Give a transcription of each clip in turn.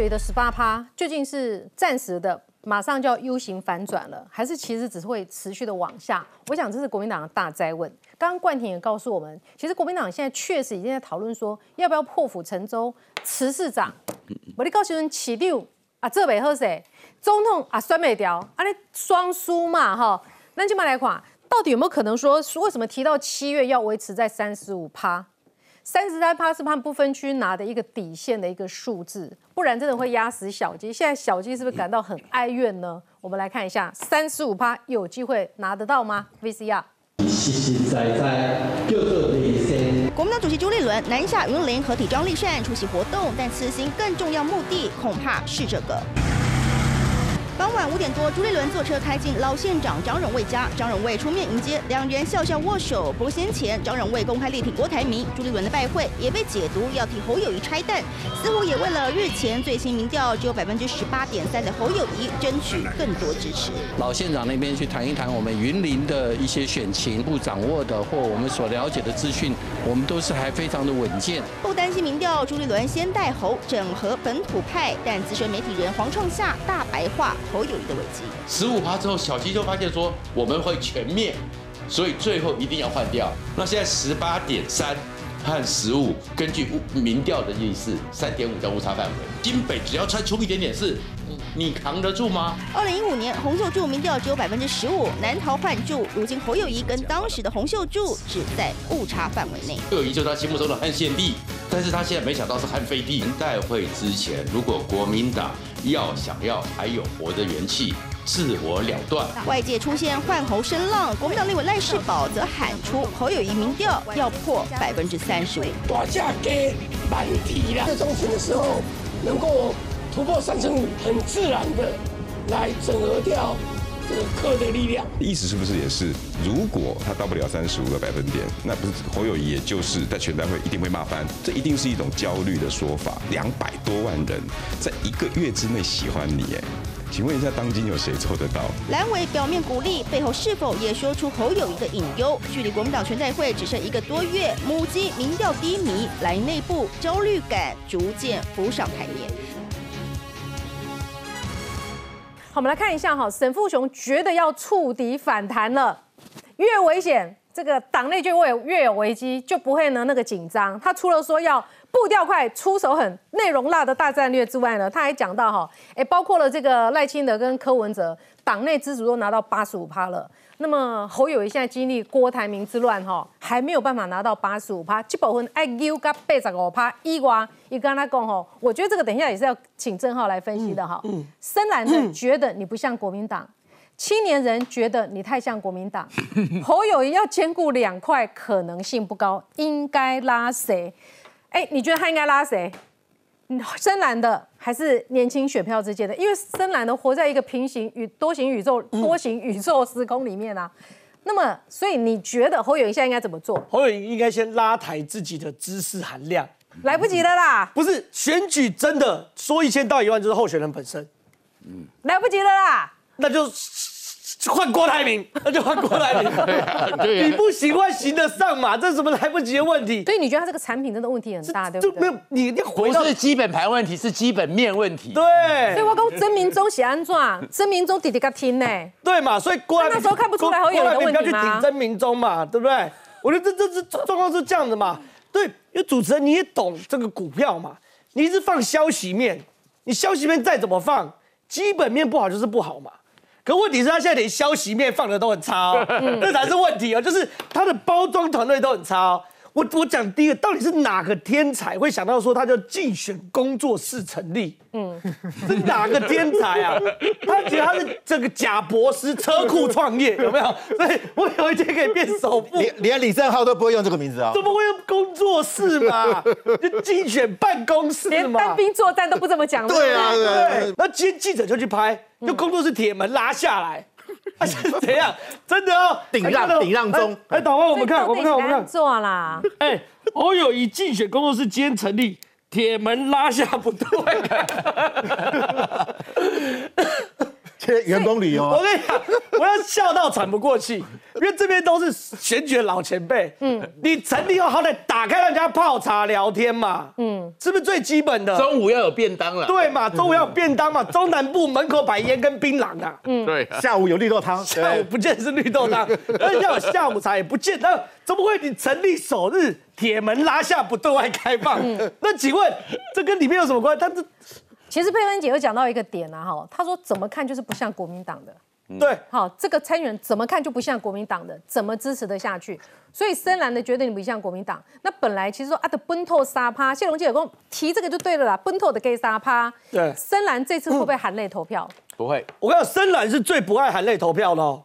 友谊的十八趴究竟是暂时的，马上就要 U 型反转了，还是其实只是会持续的往下？我想这是国民党的大灾问。刚刚冠廷也告诉我们，其实国民党现在确实已经在讨论说，要不要破釜沉舟，辞市长。我你告诉人起六啊，这北喝谁？总统啊，酸美条啊，你双输嘛哈？那今麦来看，到底有没有可能说，为什么提到七月要维持在三十五趴？三十三趴是判不分区拿的一个底线的一个数字，不然真的会压死小鸡。现在小鸡是不是感到很哀怨呢？我们来看一下，三十五趴有机会拿得到吗？VCR。实实在在叫做理性。国民党主席朱立伦南下云林合体张立善出席活动，但此行更重要目的恐怕是这个。傍晚五点多，朱立伦坐车开进老县长张荣卫家，张荣卫出面迎接，两人笑笑握手。不过先前张荣卫公开力挺郭台铭，朱立伦的拜会也被解读要替侯友谊拆弹，似乎也为了日前最新民调只有百分之十八点三的侯友谊争取更多支持。老县长那边去谈一谈我们云林的一些选情，不掌握的或我们所了解的资讯，我们都是还非常的稳健。不担心民调，朱立伦先带侯整合本土派，但资深媒体人黄创夏大白话。侯友谊的危机，十五趴之后，小鸡就发现说我们会全灭，所以最后一定要换掉。那现在十八点三和十五，根据民调的意思，三点五的误差范围。金北只要穿出一点点是，你扛得住吗？二零一五年洪秀柱民调只有百分之十五，难逃换柱。如今侯友谊跟当时的洪秀柱只在误差范围内。侯友谊就是他心目中的汉献帝，但是他现在没想到是汉废帝。代会之前，如果国民党。要想要还有活的元气，自我了断。外界出现换侯声浪，国民党立委赖世宝则喊出侯友谊民调要破百分之三十五。大价给满题了，在中选的时候能够突破三成五，很自然的来整合掉。这个科的力量，意思是不是也是，如果他到不了三十五个百分点，那不是侯友谊，也就是在全代会一定会骂翻，这一定是一种焦虑的说法。两百多万人在一个月之内喜欢你，哎，请问一下，当今有谁做得到？蓝委表面鼓励，背后是否也说出侯友谊的隐忧？距离国民党全代会只剩一个多月，母鸡民调低迷，来内部焦虑感逐渐浮上台面。好，我们来看一下哈，沈富雄觉得要触底反弹了，越危险，这个党内就会越有危机，就不会呢那个紧张。他除了说要步调快、出手狠、内容辣的大战略之外呢，他还讲到哈，哎，包括了这个赖清德跟柯文哲，党内支持都拿到八十五趴了。那么侯友谊现在经历郭台铭之乱哈，还没有办法拿到八十五趴，这部分爱 U 加八十五趴以外，你跟他讲吼，我觉得这个等一下也是要请郑浩来分析的哈。深蓝的觉得你不像国民党，青年人觉得你太像国民党，侯友谊要兼顾两块可能性不高，应该拉谁？哎，你觉得他应该拉谁？深蓝的还是年轻选票之间的，因为深蓝的活在一个平行宇多形宇宙、多形宇宙时空里面啊。那么，所以你觉得侯友宜现在应该怎么做？侯友宜应该先拉抬自己的知识含量，来不及了啦！不是选举真的说一千到一万就是候选人本身，嗯，来不及了啦，那就。换郭台铭，那就换郭台铭。你不行，换行得上嘛？这是什么来不及的问题？所以你觉得他这个产品真的问题很大，对不对？没有，你你回不是基本盘问题，是基本面问题。对。所以我讲曾明忠写安怎，曾明忠弟弟个听呢。对嘛？所以郭那时候看不出来会有的问题吗？去挺曾明忠嘛，对不对？我觉得这这这状况是这样的嘛。对，因为主持人你也懂这个股票嘛，你一直放消息面，你消息面再怎么放，基本面不好就是不好嘛。可问题是他现在连消息面放的都很差哦，这才是问题哦，就是他的包装团队都很差哦。我我讲第一个，到底是哪个天才会想到说他叫竞选工作室成立？嗯，是哪个天才啊？他觉得他是这个贾博士车库创业有没有？所以我有一天可以变首富。连连李正浩都不会用这个名字啊？怎么会用工作室嘛？就竞选办公室嘛？连单兵作战都不这么讲。对啊，对。那今天记者就去拍，就工作室铁门拉下来。他 是怎样？真的哦，顶让顶让中。哎，导播，我们看，我们看，我们看，做啦。哎，我有一竞选工作室今天成立，铁门拉下不对。这员工旅游啊，我跟你讲，我要笑到喘不过气，因为这边都是选举的老前辈。嗯，你成立后好歹打开让人家泡茶聊天嘛。嗯，是不是最基本的？中午要有便当了。对嘛，中午要有便当嘛，中南部门口摆烟跟槟榔啊。嗯，对，下午有绿豆汤，下午不见是绿豆汤，而且要有下午茶也不见。那怎么会你成立首日铁门拉下不对外开放？那请问这跟里面有什么关系？他这其实佩芬姐有讲到一个点啊，哈，她说怎么看就是不像国民党的，对，好，这个参议员怎么看就不像国民党的，怎么支持得下去？所以深蓝的觉得你不像国民党。那本来其实说啊的奔透沙趴，谢龙介有跟我提这个就对了啦，奔透的 gay 沙趴。对深蓝这次会不会含泪投票？不会，我跟你讲，深蓝是最不爱含泪投票的哦。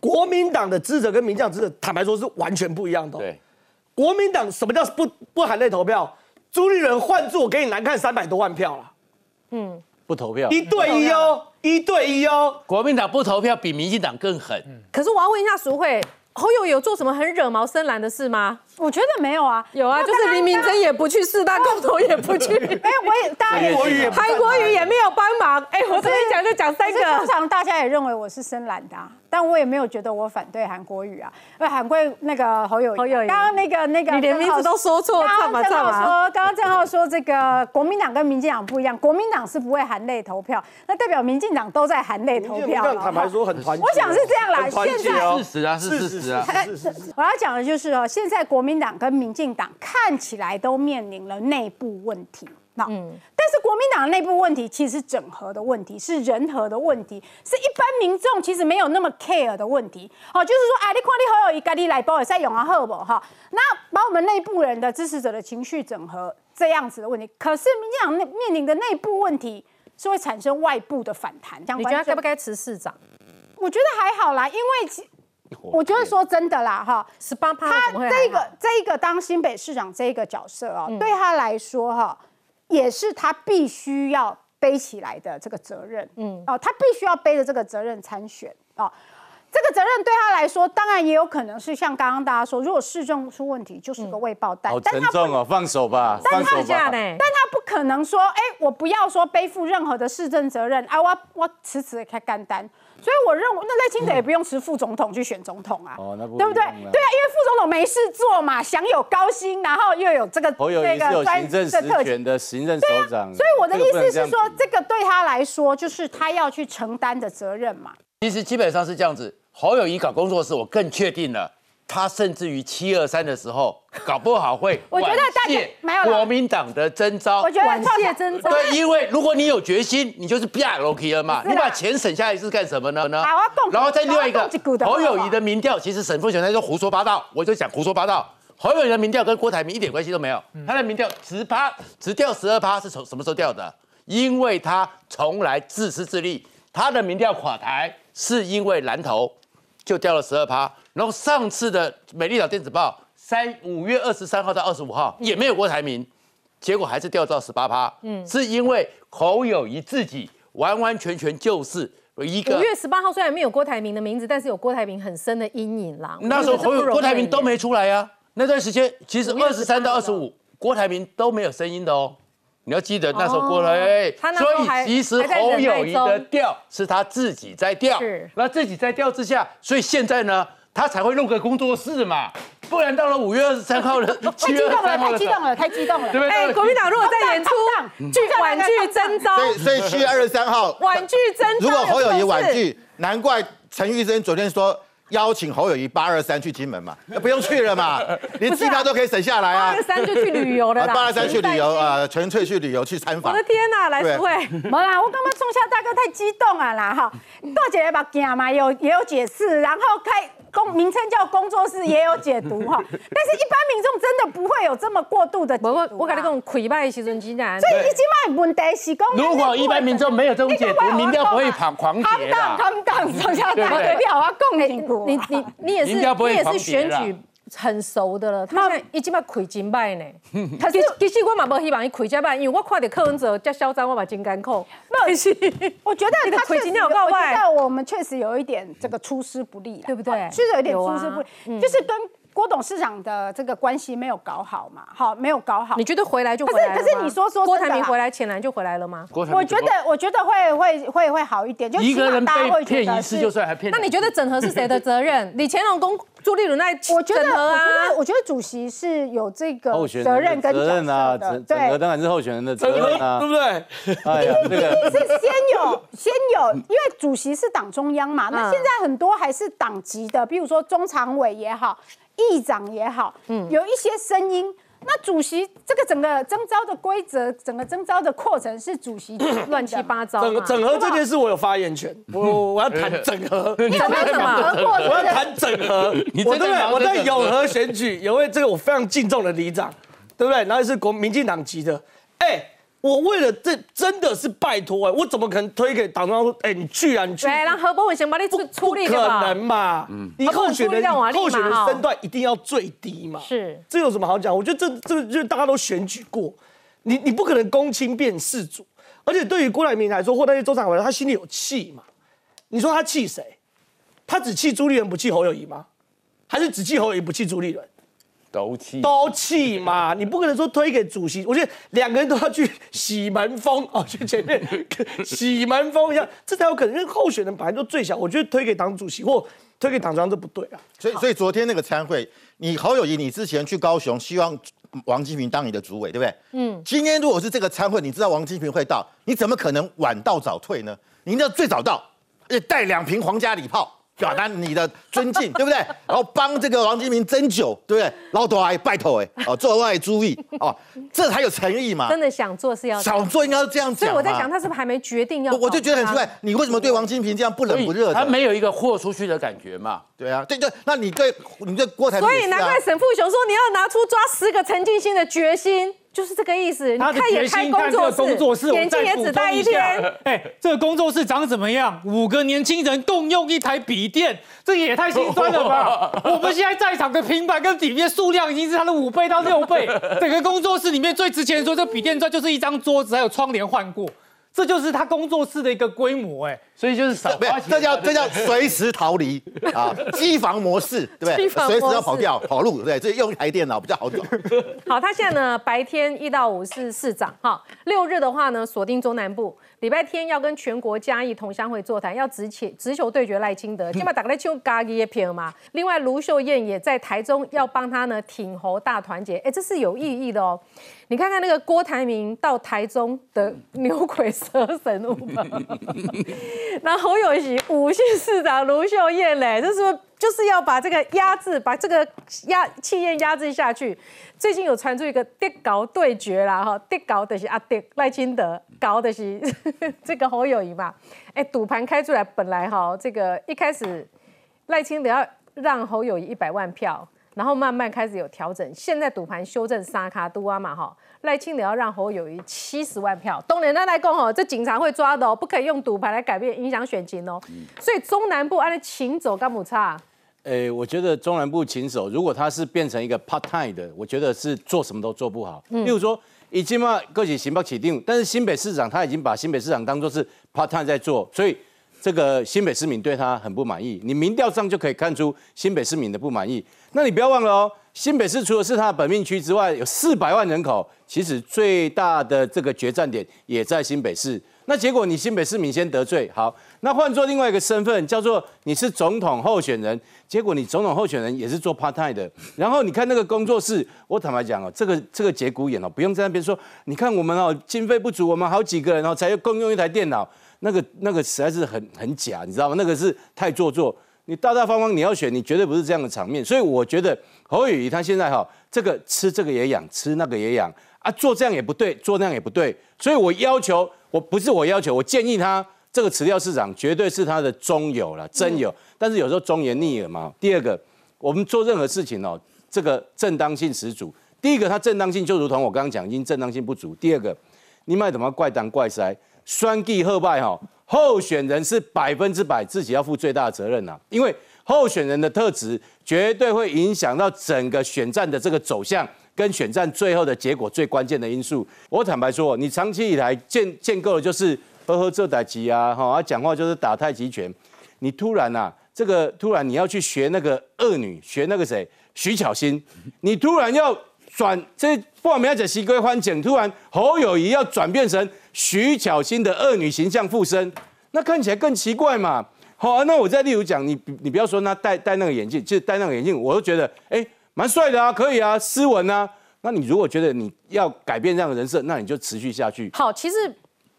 国民党的支持跟民进党支持，坦白说是完全不一样的、哦。对，国民党什么叫不不含泪投票？朱立伦换做我给你难看三百多万票了，不投票。一对一哦，一对一哦。国民党不投票比民进党更狠。可是我要问一下淑慧，侯友有做什么很惹毛深蓝的事吗？我觉得没有啊，有啊，就是林明真也不去，四大共同也不去，哎，我也大家也国语也韩国瑜也没有帮忙。哎，我这一讲就讲三可是通。常大家也认为我是深蓝的、啊，但我也没有觉得我反对韩国语啊，因为韩国那个侯友宜，侯友刚刚那个那个，你连名字都说错刚刚正唱吧唱吧。浩说，刚刚正浩说这个国民党跟民进党不一样，国民党是不会含泪投票，那代表民进党都在含泪投票坦白说很团结，我想是这样啦现在哦事实啊，是事实啊。哎我要讲的就是哦，现在国民党跟民进党看起来都面临了内部问题。那，但是国民党的内部问题其实是整合的问题，是人和的问题，是一般民众其实没有那么 care 的问题。好，就是说，啊，你看你好友一个你来包也在用啊，好不哈？那把我们内部人的支持者的情绪整合这样子的问题，可是民进党内面临的内部问题是会产生外部的反弹。你觉得他该不该辞市长？我觉得还好啦，因为其我觉得说真的啦，哈，十八趴他这个好这个当新北市长这一个角色哦，对他来说哈，也是他必须要背起来的这个责任，嗯，哦，他必须要背着这个责任参选哦。这个责任对他来说，当然也有可能是像刚刚大家说，如果市政出问题，就是个未爆弹，好沉重哦，放手吧，放手吧。假呢？但他不可能说，哎、我不要说背负任何的市政责任，啊，我我辞职开干单。所以我认为，那赖清德也不用辞副总统去选总统啊，哦那不对不对？对啊，因为副总统没事做嘛，享有高薪，然后又有这个侯友谊是有专行政实这特权的行政首长，所以我的意思是说，这个对他来说，就是他要去承担的责任嘛。其实基本上是这样子。侯友谊搞工作室，我更确定了，他甚至于七二三的时候，搞不好会 我觉得大家婉谢没有国民党的征召我。觉得婉谢征召对，因为如果你有决心，你就是啪 OK 了嘛。你把钱省下来是干什么呢？呢然后在另外一个侯友谊的民调，其实沈富雄他就胡说八道，我就讲胡说八道。侯友谊的民调跟郭台铭一点关系都没有，他的民调十趴，只掉十二趴是从什么时候掉的？因为他从来自私自利，他的民调垮台是因为蓝头就掉了十二趴，然后上次的美丽岛电子报三五月二十三号到二十五号也没有郭台铭，结果还是掉到十八趴，嗯，是因为侯友谊自己完完全全就是一个五月十八号虽然没有郭台铭的名字，但是有郭台铭很深的阴影啦。那时候侯友郭台铭都没。出来呀、那段时间其实二十三到二十五，郭台铭都没有声音的哦。你要记得那时候郭所以其实侯友谊的调是他自己在调是，那自己在调之下，所以现在呢，他才会弄个工作室嘛，不然到了五月二十三号的 太七月二十激动了，太激动，了，太激动了。对不对？哎，国民党如果在演出剧婉拒征召，所以所以七月二十三号，婉拒征召，如果侯友谊婉拒，难怪陈玉珍昨天说邀请侯友谊八二三去金门嘛，那不用去了嘛，连机票都可以省下来啊八二。三就去旅游了啦。八二三去旅游啊！啊，纯粹去旅游去参访我的。天呐，来对福慧，没啦，我刚刚冲下大哥太激动啊啦哈，大姐也把镜嘛有也有解释，然后开工 名称叫工作室也有解读哈，但是一般民众真的不会有这么过度的解读我啊。我我跟你讲，溃败的时阵竟然所以一起码问题是讲，如果一般民众没有这种解读，民调不会狂狂跌啦。看档仲夏大哥，你好，我讲的一句你你你也是民调不会你也是狂跌啦。选举很熟的了，他现在已经把亏金败呢。可是其其实我嘛无希望伊亏这歹，因为我看到柯文哲这嚣张，我嘛真艰苦。但是 我觉得他确实有，够坏我觉得我们确实有一点这个出师不利啦，对不对？确实有一点出师不利，就是跟郭董事长的这个关系没有搞好嘛，好，没有搞好。你觉得回来就可回来了吗是可是你说说郭台铭回来，浅蓝就回来了吗？我觉得我觉得会会会会好一点，就一个人起码大家会觉得被骗一次就算还骗那你觉得整合是谁的责任？李乾隆跟朱立伦在我觉得，啊我觉得，我觉得主席是有这个责任跟角责任啊，整整合对。当然是候选人的责任啊，对不对？哎呀，这个是先有先有，因为主席是党中央嘛，那嗯现在很多还是党籍的，比如说中常委也好，议长也好，嗯。有一些声音。那主席这个整个征召的规则，整个征召的过程是主席乱七八糟嘛。整整合这件事我有发言权，我我要谈整合，你整合什么？我要谈整合，你我对不我在永和选举有位这个我非常敬重的里长，对不对？然后是国民进党籍的，哎，我为了这真的是拜托哎，我怎么可能推给党中央说，哎，你去啊，你去对，，让何伯文先把你处处理可能嘛？你啊不候选人候选人身段一定要最低嘛？是这有什么好讲？我觉得这这就是大家都选举过，你你不可能公亲变世主，而且对于郭台铭来说，或那些周长伟，他心里有气嘛？你说他气谁？他只气朱立伦不气侯友谊吗？还是只气侯友谊不气朱立伦？都气都气嘛，你不可能说推给主席。我觉得两个人都要去洗门风 哦，去前面 洗门风一下，这才有可能。因为候选人本来就最小，我觉得推给党主席或推给党中央这不对啊。所以所以昨天那个参会，你侯友谊，你之前去高雄，希望王金平当你的主委，对不对？嗯。今天如果是这个参会，你知道王金平会到，你怎么可能晚到早退呢？你一定要最早到，而且带两瓶皇家礼炮。表达你的尊敬，对不对？然后帮这个王金平斟酒，对不对？老多来拜托哎，哦，做外注意哦，这才有诚意嘛。真的想做是要想做应该是这样讲。所以我在想，他是不是还没决定要我就觉得很奇怪，你为什么对王金平这样不冷不热的？他没有一个豁出去的感觉嘛。对啊，对对，那你对你对郭台铭所以难怪沈富雄说你要拿出抓十个陈进兴的决心，就是这个意思。你他的看也开决心，看这个工作室，眼镜也只戴一天。。哎，这个工作室长怎么样？五个年轻人共用一台笔电，这也太心酸了吧！我们现在在场的平板跟笔电数量已经是它的五倍到六倍。整个工作室里面最值钱的说，这笔电砖就是一张桌子，还有窗帘换过，这就是他工作室的一个规模。哎，所以就是少。这叫这叫随时逃离啊，机房模式，对不对？机防模式随时要跑掉跑路，对，这用一台电脑比较好走。好，他现在呢，白天一到五是市长，哈，六日的话呢，锁定中南部，礼拜天要跟全国嘉义同乡会座谈，要直球对决赖清德，今晚打个来就咖喱也片嘛。另外，卢秀燕也在台中要帮他呢挺侯大团结，哎，这是有意义的哦。你看看那个郭台铭到台中的牛鬼蛇神物吧，然后侯友谊五县市长卢秀燕嘞，这是不是就是要把这个压制，把这个压气焰压制下去？最近有传出一个跌高对决啦，哈，跌高的是阿跌赖清德，高的是 这个侯友谊嘛。哎，赌盘开出来，本来哈这个一开始赖清德要让侯友谊一百万票，然后慢慢开始有调整，现在赌盘修正沙卡都啊嘛哈，赖清德要让侯友谊七十万票，东联那来讲哦，这警察会抓的哦，不可以用赌牌来改变影响选情哦。所以中南部按照请走干姆差，诶，我觉得中南部勤手，如果他是变成一个 part time 的，我觉得是做什么都做不好。例如说，已经嘛各级行报起定，但是新北市长他已经把新北市长当做是 part time 在做，所以这个新北市民对他很不满意。你民调上就可以看出新北市民的不满意。那你不要忘了哦，新北市除了是他的本命区之外，有四百万人口，其实最大的这个决战点也在新北市。那结果你新北市民先得罪，好，那换做另外一个身份，叫做你是总统候选人，结果你总统候选人也是做 part time 的，然后你看那个工作室，我坦白讲哦，这个这个节骨眼哦，不用在那边说，你看我们哦经费不足，我们好几个人哦才共用一台电脑，那个那个实在是很很假，你知道吗？那个是太做作。你大大方方你要选，你绝对不是这样的场面，所以我觉得侯友宜他现在哈，这个吃这个也养，吃那个也养啊，做这样也不对，做那样也不对，所以我要求，我不是我要求，我建议他这个辞掉市长绝对是他的忠友了，真友，但是有时候忠言逆耳嘛。第二个，我们做任何事情哦，这个正当性十足。第一个，它正当性就如同我刚刚讲，因正当性不足。第二个，你卖怎么怪当怪塞，酸计贺败哈。候选人是百分之百自己要负最大的责任呐、因为候选人的特质绝对会影响到整个选战的这个走向，跟选战最后的结果最关键的因素。我坦白说，你长期以来建建构的就是呵呵这代级啊，哈，啊讲话就是打太极拳，你突然呐、这个突然你要去学那个恶女，学那个谁，徐巧芯，你突然要转这不管我们要讲西归欢景，突然侯友谊要转变成徐巧芯的恶女形象附身，那看起来更奇怪嘛。好、啊，那我再例如讲，你你不要说那戴戴那个眼镜，就是戴那个眼镜，我都觉得哎蛮帅的啊，可以啊，斯文啊。那你如果觉得你要改变这样的人设，那你就持续下去。好，其实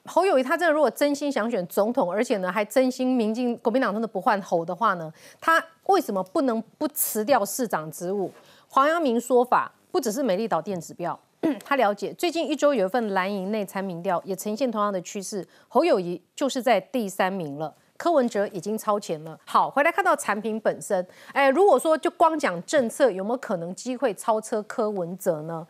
侯友谊他真的如果真心想选总统，而且呢还真心民进国民党真的不换侯的话呢，他为什么不能不辞掉市长职务？黄阳明说法不只是美丽岛电子标，他了解最近一周有一份蓝营内参民调也呈现同样的趋势，侯友谊就是在第三名了。柯文哲已经超前了。好，回来看到产品本身，哎，如果说就光讲政策，有没有可能机会超车柯文哲呢？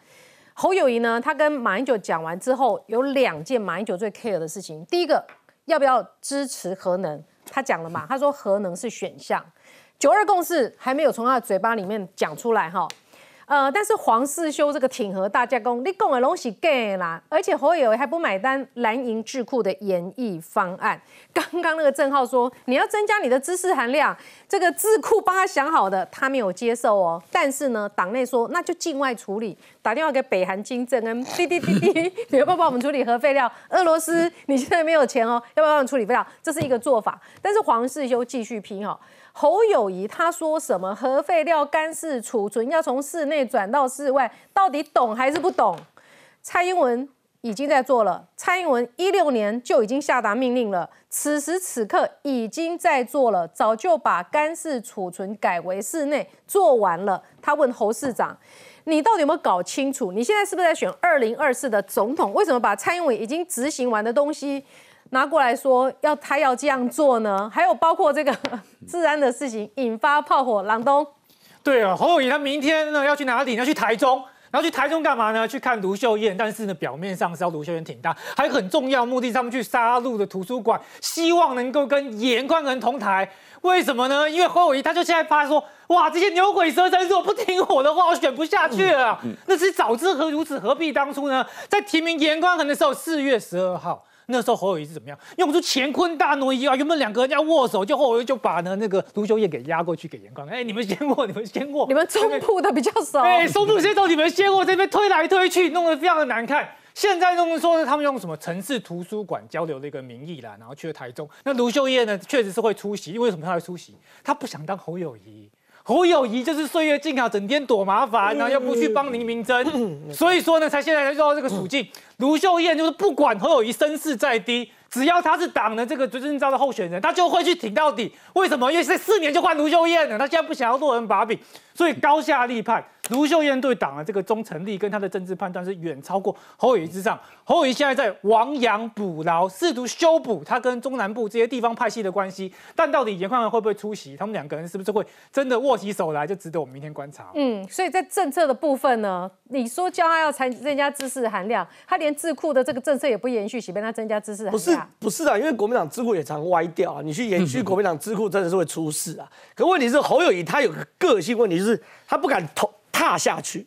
侯友谊呢，他跟马英九讲完之后，有两件马英九最 care 的事情。第一个，要不要支持核能？他讲了嘛，他说核能是选项。九二共识还没有从他的嘴巴里面讲出来哈。呃，但是黄世修这个挺和大加工，你讲的东西 gay 啦，而且侯友还不买单蓝营智库的演绎方案。刚刚那个郑浩说你要增加你的知识含量，这个智库帮他想好的，他没有接受哦。但是呢，党内说那就境外处理，打电话给北韩金正恩，滴滴滴滴，你要不要帮我们处理核废料？俄罗斯你现在没有钱哦，要不要帮我们处理废料？这是一个做法。但是黄世修继续拼哦。侯友谊他说什么核废料干式储存要从室内转到室外，到底懂还是不懂？蔡英文已经在做了，蔡英文一六年就已经下达命令了，此时此刻已经在做了，早就把干式储存改为室内做完了。他问侯市长：“你到底有没有搞清楚？你现在是不是在选二零二四的总统？为什么把蔡英文已经执行完的东西？”拿过来说要他要这样做呢？还有包括这个 治安的事情引发炮火，朗东。对啊，侯友谊他明天呢要去哪里？要去台中，然后去台中干嘛呢？去看卢秀燕。但是呢，表面上是要卢秀燕挺大，还有很重要目的，他们去杀戮的图书馆，希望能够跟严宽仁同台。为什么呢？因为侯友谊他就现在怕说，哇，这些牛鬼蛇神如果不听我的话，我选不下去了。那是早知何如此，何必当初呢？在提名严宽恒的时候，四月十二号。那时候侯友谊是怎么样？用出乾坤大挪移啊！原本两个人要握手，就后来就把呢那个卢修燕给压过去给严宽。哎，你们先握，你们先握，你们中部的比较少。对，中部先走，你们先握，这边推来推去，弄得非常的难看。现在弄说他们用什么城市图书馆交流的一个名义啦，然后去了台中。那卢秀燕呢，确实是会出席，因为什么她会出席？她不想当侯友谊。侯友谊就是岁月静好，整天躲麻烦，然后又不去帮林明珍，所以说呢，才现在才遇到这个处境。卢秀燕就是不管侯友谊身世再低，只要他是党的这个执政招的候选人，他就会去挺到底。为什么？因为这四年就换卢秀燕了，他现在不想要落人把柄，所以高下立判。卢秀燕对党的这个忠诚力跟他的政治判断是远超过侯友谊之上。侯友谊现在在亡羊补牢，试图修补他跟中南部这些地方派系的关系。但到底严宽仁会不会出席？他们两个人是不是会真的握起手来？就值得我们明天观察。嗯，所以在政策的部分呢，你说叫他要参增加知识含量，他连智库的这个政策也不延续，岂被他增加知识含量？不是不是啊，因为国民党智库也常歪掉啊。你去延续国民党智库，真的是会出事啊。可问题是侯友谊他有个个性问题，就是他不敢投踏下去。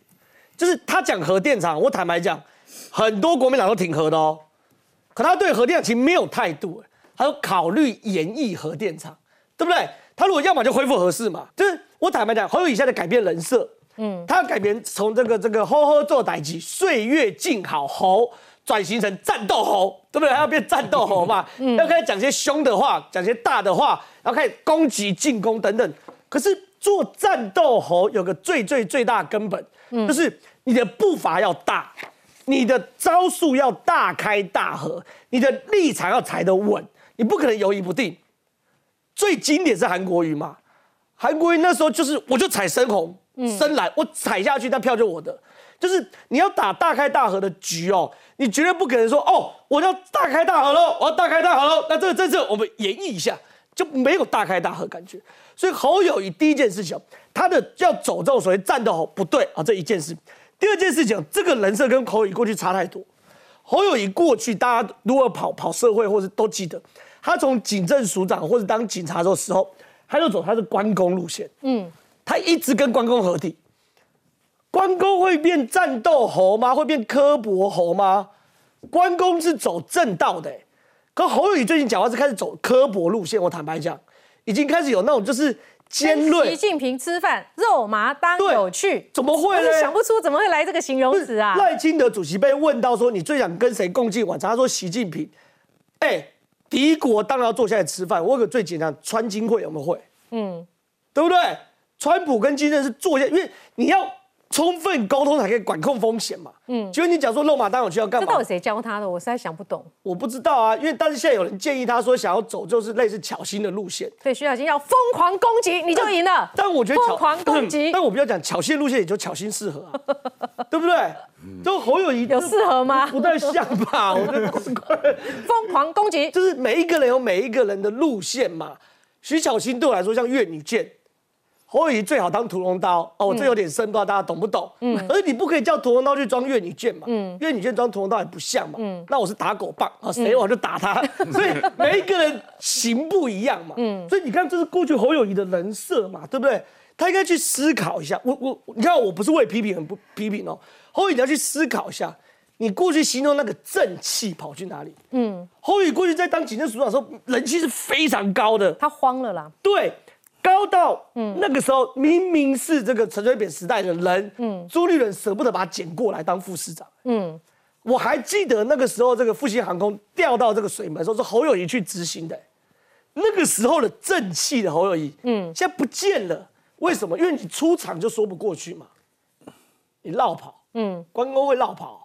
就是他讲核电厂，我坦白讲，很多国民党都挺核的哦，可他对核电厂其实没有态度，他说考虑延役核电厂，对不对？他如果要么就恢复核试嘛，就是我坦白讲，侯友宜现在改变人设，嗯，他要改变从这个这个呵呵做代级，岁月静好猴，转型成战斗猴，对不对？他要变战斗猴嘛，要开始讲些凶的话，讲些大的话，然后开始攻击进攻等等。可是做战斗猴有个最最最大根本，就是你的步伐要大，你的招数要大开大合，你的立场要踩得稳，你不可能犹豫不定。最经典是韩国瑜嘛，韩国瑜那时候就是我就踩深红、深蓝，我踩下去那票就我的。就是你要打大开大合的局哦，你绝对不可能说哦，我要大开大合喽，我要大开大合喽。那这个政策我们演绎一下，就没有大开大合感觉。所以侯友谊第一件事情，他的要走这种所谓战斗吼不对啊，这一件事。第二件事情，这个人设跟侯友谊过去差太多。侯友谊过去大家如果跑跑社会或者都记得，他从警政署长或者当警察的时候，他就走他的关公路线，嗯，他一直跟关公合体。关公会变战斗猴吗？会变刻薄猴吗？关公是走正道的，可侯友谊最近讲话是开始走刻薄路线。我坦白讲，已经开始有那种就是尖锐习近平吃饭肉麻当有趣，怎么会呢我是想不出怎么会来这个形容词啊？赖清德主席被问到说你最想跟谁共进晚餐，他说习近平。哎，敌国当然要坐下来吃饭。我有个最简单，川金会有没有会？嗯，对不对？川普跟金正是坐下，因为你要。充分沟通才可以管控风险嘛。嗯，就你讲说肉麻当有去要干嘛？这到底谁教他的？我实在想不懂。我不知道啊，因为但是现在有人建议他说想要走就是类似巧心的路线。对，徐小新要疯狂攻击你就赢了。但我觉得疯狂攻击，但我不要讲巧心路线，也就巧心适合啊，对不对？就侯友谊有适合吗？不太像吧？我觉得疯狂攻击就是每一个人有每一个人的路线嘛。徐巧芯对我来说像越女剑。侯友谊最好当屠龙刀哦，我这有点深，不知道大家懂不懂？嗯，而你不可以叫屠龙刀去装越女剑嘛，嗯，越女剑装屠龙刀也不像嘛，嗯，那我是打狗棒啊，谁我就打他，所以每一个人型不一样嘛，嗯，所以你看这是过去侯友谊的人设嘛，对不对？他应该去思考一下，我我你看我不是为批评很不批评哦，侯友宜要去思考一下，你过去形容那个正气跑去哪里？嗯，侯友宜过去在当警政署长的时候，人气是非常高的，他慌了啦，对。高到，嗯，那个时候明明是这个陈水扁时代的人，嗯，朱立伦舍不得把他捡过来当副市长，嗯，我还记得那个时候这个复兴航空掉到这个水门时候是侯友谊去执行的，那个时候的正气的侯友谊，嗯，现在不见了，为什么？因为你出场就说不过去嘛，你绕跑，嗯，关公会绕跑。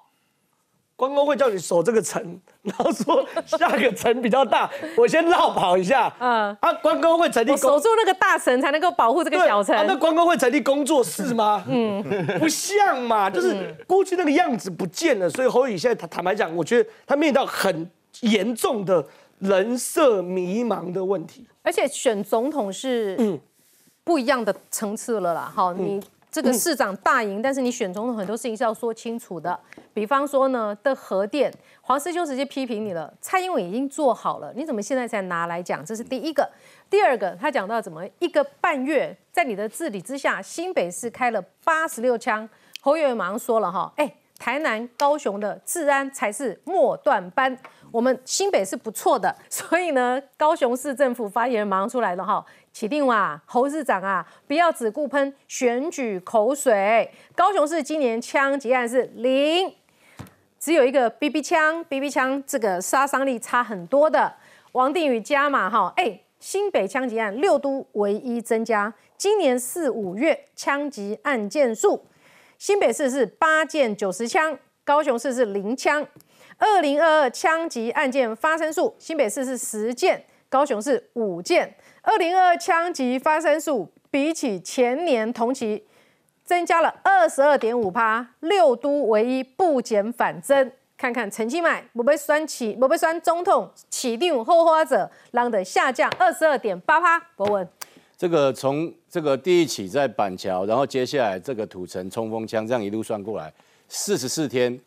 关公会叫你守这个城，然后说下个城比较大，我先绕跑一下。嗯，啊，关公会成立守住那个大城才能够保护这个小城。那关公会成立工作室吗？嗯，不像嘛，就是过去那个样子不见了。所以侯宇现在坦坦白讲，我觉得他面临到很严重的人设迷茫的问题。而且选总统是嗯不一样的层次了啦。好，你。这个市长大赢，但是你选总统很多事情是要说清楚的。比方说呢，的核电，黄世修直接批评你了。蔡英文已经做好了，你怎么现在才拿来讲？这是第一个。第二个，他讲到怎么一个半月，在你的治理之下，新北市开了八十六枪。侯友马上说了哈，哎，台南、高雄的治安才是末段班。我们新北是不错的，所以呢，高雄市政府发言人马上出来了哈。起定哇，侯市长啊，不要只顾喷选举口水。高雄市今年枪击案是零，只有一个 BB 枪，BB 枪这个杀伤力差很多的。王定宇加码哈，哎，新北枪击案六都唯一增加，今年四五月枪击案件数，新北市是八件九十枪，高雄市是零枪。二零二二枪击案件发生数，新北市是十件，高雄市五件。二零二二枪击发生数比起前年同期增加了二十二点五趴，六都唯一不减反增。看看陈其迈不被酸起，不被酸中痛起定后花者，让的下降二十二点八趴。博文，这个从这个第一起在板桥，然后接下来这个土城冲锋枪，这样一路算过来，四十四天，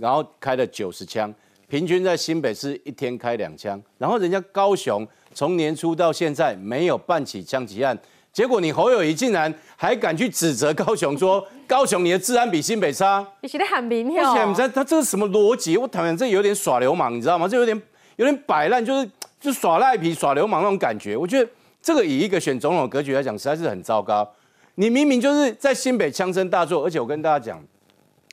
然后开了九十枪，平均在新北市一天开两枪，然后人家高雄。从年初到现在没有办起枪击案，结果你侯友谊竟然还敢去指责高雄，说高雄你的治安比新北差，你是在喊名票？而且他他这是什么逻辑？我讨厌这有点耍流氓，你知道吗？这有点有点摆烂，就是就耍赖皮、耍流氓那种感觉。我觉得这个以一个选总统的格局来讲，实在是很糟糕。你明明就是在新北枪声大作，而且我跟大家讲，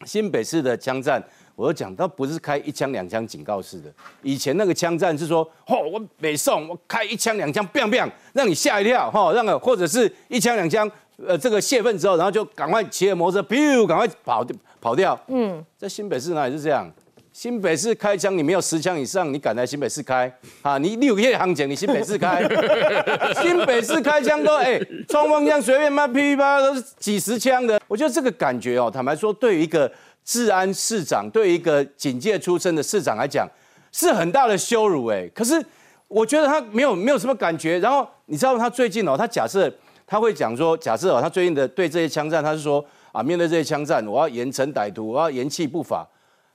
新北市的枪战。我讲，他不是开一枪两枪警告式的。以前那个枪战是说，嚯，我北宋，我开一枪两枪，biang biang，让你吓一跳，哈，让个或者是一枪两枪，呃，这个泄愤之后，然后就赶快骑着摩托车，咻，赶快跑跑掉。嗯，在新北市哪里是这样？新北市开枪，你没有十枪以上，你敢来新北市开？啊，你六个月行情，你新北市开？新北市开枪都哎，冲锋枪随便嘛，噼噼啪都是几十枪的。我觉得这个感觉哦，坦白说，对于一个。治安市长对一个警界出身的市长来讲是很大的羞辱哎，可是我觉得他没有没有什么感觉。然后你知道他最近哦，他假设他会讲说，假设哦，他最近的对这些枪战，他是说啊，面对这些枪战，我要严惩歹徒，我要严弃不法。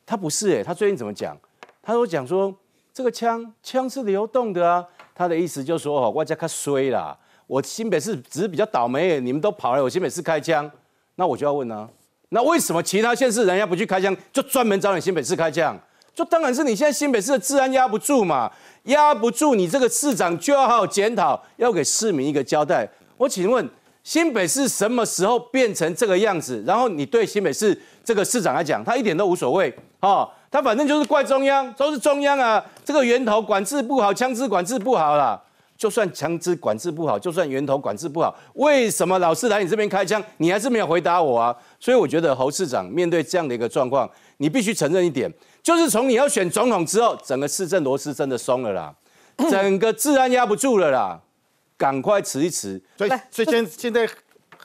他不是哎，他最近怎么讲？他都讲说这个枪枪是流动的啊。他的意思就是说哦，外加他衰啦，我新北市只是比较倒霉，你们都跑来我新北市开枪，那我就要问呢。那为什么其他县市人家不去开枪，就专门找你新北市开枪？就当然是你现在新北市的治安压不住嘛，压不住，你这个市长就要好好检讨，要给市民一个交代。我请问新北市什么时候变成这个样子？然后你对新北市这个市长来讲，他一点都无所谓哦，他反正就是怪中央，都是中央啊，这个源头管制不好，枪支管制不好啦。就算枪支管制不好，就算源头管制不好，为什么老是来你这边开枪？你还是没有回答我啊！所以我觉得侯市长面对这样的一个状况，你必须承认一点，就是从你要选总统之后，整个市政螺丝真的松了啦，整个治安压不住了啦，赶快辞一辞。所以，所以现现在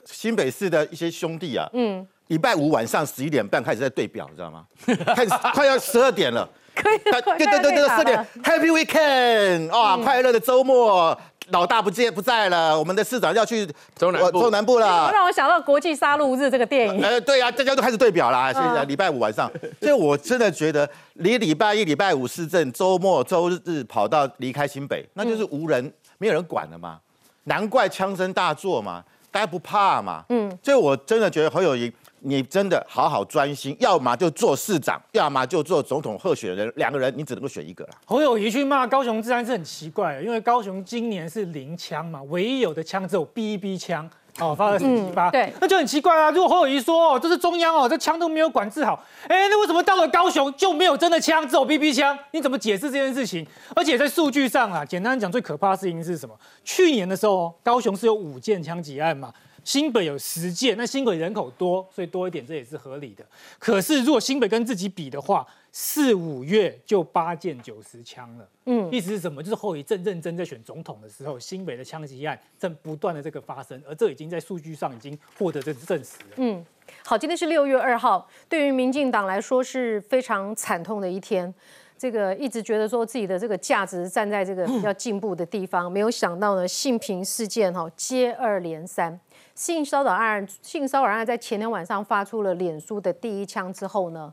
新北市的一些兄弟啊，嗯，礼拜五晚上十一点半开始在对表，你知道吗？开始快要十二点了。可以，对对对对，四点，Happy Weekend，哇，快乐的周末，老大不见不在了，我们的市长要去中南部，中南部了，让我想到《国际杀戮日》这个电影。呃，对呀，大家都开始对表啦，现在礼拜五晚上，所以我真的觉得，离礼拜一、礼拜五市政，周末、周日跑到离开新北，那就是无人，没有人管了嘛，难怪枪声大作嘛，大家不怕嘛，嗯，所以我真的觉得侯友谊。你真的好好专心，要么就做市长，要么就做总统候选人，两个人你只能够选一个了。侯友谊去骂高雄治安是很奇怪，因为高雄今年是零枪嘛，唯一有的枪只有 BB 枪，哦，发了十发，对，那就很奇怪啊。如果侯友谊说哦，这是中央哦，这枪都没有管制好，哎，那为什么到了高雄就没有真的枪，只有 BB 枪？你怎么解释这件事情？而且在数据上啊，简单讲，最可怕的事情是什么？去年的时候，高雄是有五件枪击案嘛。新北有十件，那新北人口多，所以多一点这也是合理的。可是如果新北跟自己比的话，四五月就八件九十枪了。嗯，意思是什么？就是后一阵认真在选总统的时候，新北的枪击案正不断的这个发生，而这已经在数据上已经获得这证实了。嗯，好，今天是六月二号，对于民进党来说是非常惨痛的一天。这个一直觉得说自己的这个价值站在这个比较进步的地方，没有想到呢，性平事件哈接二连三。性骚扰案，性骚扰案在前天晚上发出了脸书的第一枪之后呢，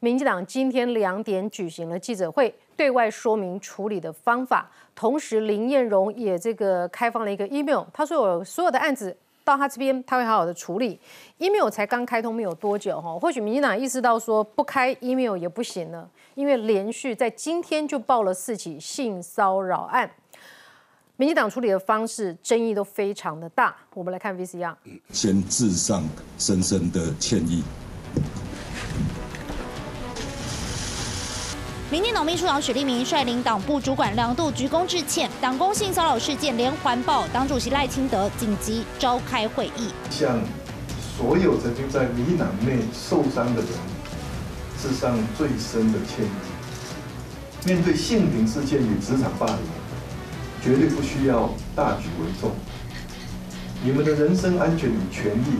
民进党今天两点举行了记者会，对外说明处理的方法。同时，林燕荣也这个开放了一个 email，他说有所有的案子到他这边，他会好好的处理。email 才刚开通没有多久哈，或许民进党意识到说不开 email 也不行了，因为连续在今天就报了四起性骚扰案。民进党处理的方式争议都非常的大，我们来看 VCR。先致上深深的歉意。民进党秘书长许立明率领党部主管两度鞠躬致歉，党工性骚扰事件连环爆，党主席赖清德紧急召开会议，向所有曾经在民进党内受伤的人致上最深的歉意。面对性平事件与职场霸凌。绝对不需要大局为重，你们的人身安全与权益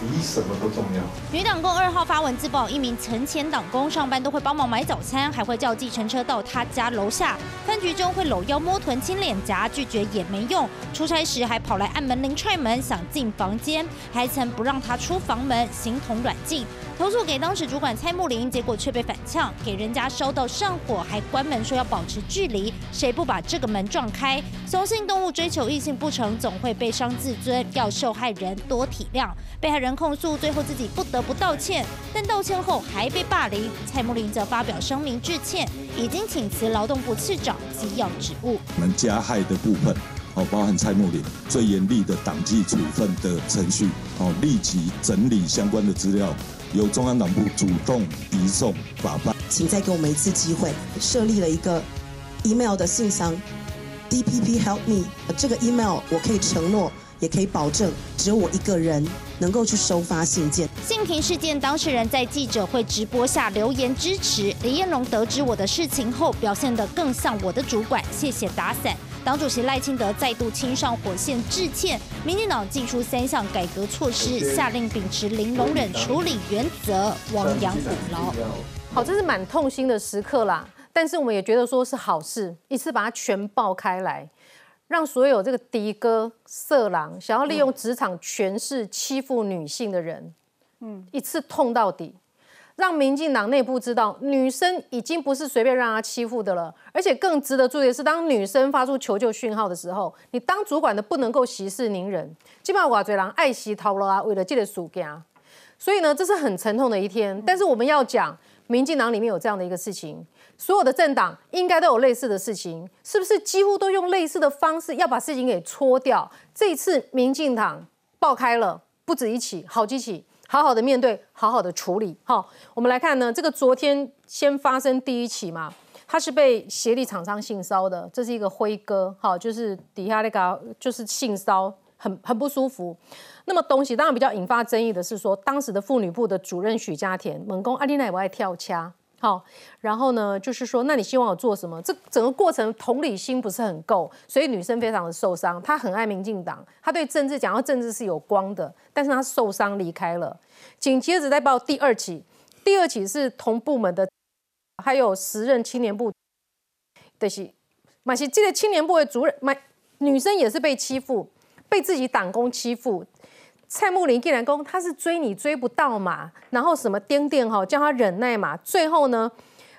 比什么都重要。女党工二号发文自曝，一名曾前党工上班都会帮忙买早餐，还会叫计程车到他家楼下。饭局中会搂腰摸臀亲脸颊，拒绝也没用。出差时还跑来按门铃踹门，想进房间，还曾不让他出房门，形同软禁。投诉给当时主管蔡木林，结果却被反呛，给人家烧到上火，还关门说要保持距离，谁不把这个门撞开？雄性动物追求异性不成，总会被伤自尊，要受害人多体谅。被害人控诉，最后自己不得不道歉，但道歉后还被霸凌。蔡木林则发表声明致歉，已经请辞劳动部次长机要职务。我们加害的部分，哦，包含蔡木林最严厉的党纪处分的程序，哦，立即整理相关的资料。由中央党部主动移送法办，请再给我们一次机会，设立了一个 email 的信箱，DPP Help Me。这个 email 我可以承诺，也可以保证，只有我一个人能够去收发信件。性平事件当事人在记者会直播下留言支持李彦龙，得知我的事情后，表现得更像我的主管，谢谢打伞。党主席赖清德再度亲上火线致歉，民进党祭出三项改革措施，下令秉持零容忍处理原则，亡羊补牢。好，这是蛮痛心的时刻啦，但是我们也觉得说是好事，一次把它全爆开来，让所有这个的哥色狼想要利用职场权势欺负女性的人，嗯，一次痛到底。让民进党内部知道，女生已经不是随便让她欺负的了。而且更值得注意的是，当女生发出求救讯号的时候，你当主管的不能够息事宁人。基本上瓦嘴狼爱惜逃了啊，为了这个暑假。所以呢，这是很沉痛的一天。但是我们要讲，民进党里面有这样的一个事情，所有的政党应该都有类似的事情，是不是几乎都用类似的方式要把事情给搓掉？这一次民进党爆开了，不止一起，好几起，好好的面对，好好的处理。好，我们来看呢，这个昨天先发生第一起嘛，他是被协力厂商性骚的，这是一个辉哥，好，就是底下那个就是性骚，很很不舒服。那么东西当然比较引发争议的是说，当时的妇女部的主任许家田猛攻阿丽奈不爱跳掐。好，然后呢，就是说，那你希望我做什么？这整个过程同理心不是很够，所以女生非常的受伤。她很爱民进党，她对政治讲到政治是有光的，但是她受伤离开了。紧接着再报第二起，第二起是同部门的，还有时任青年部的是，马西这个青年部的主任，马女生也是被欺负，被自己党工欺负。蔡木林竟然讲他是追你追不到嘛，然后什么颠颠哈叫他忍耐嘛，最后呢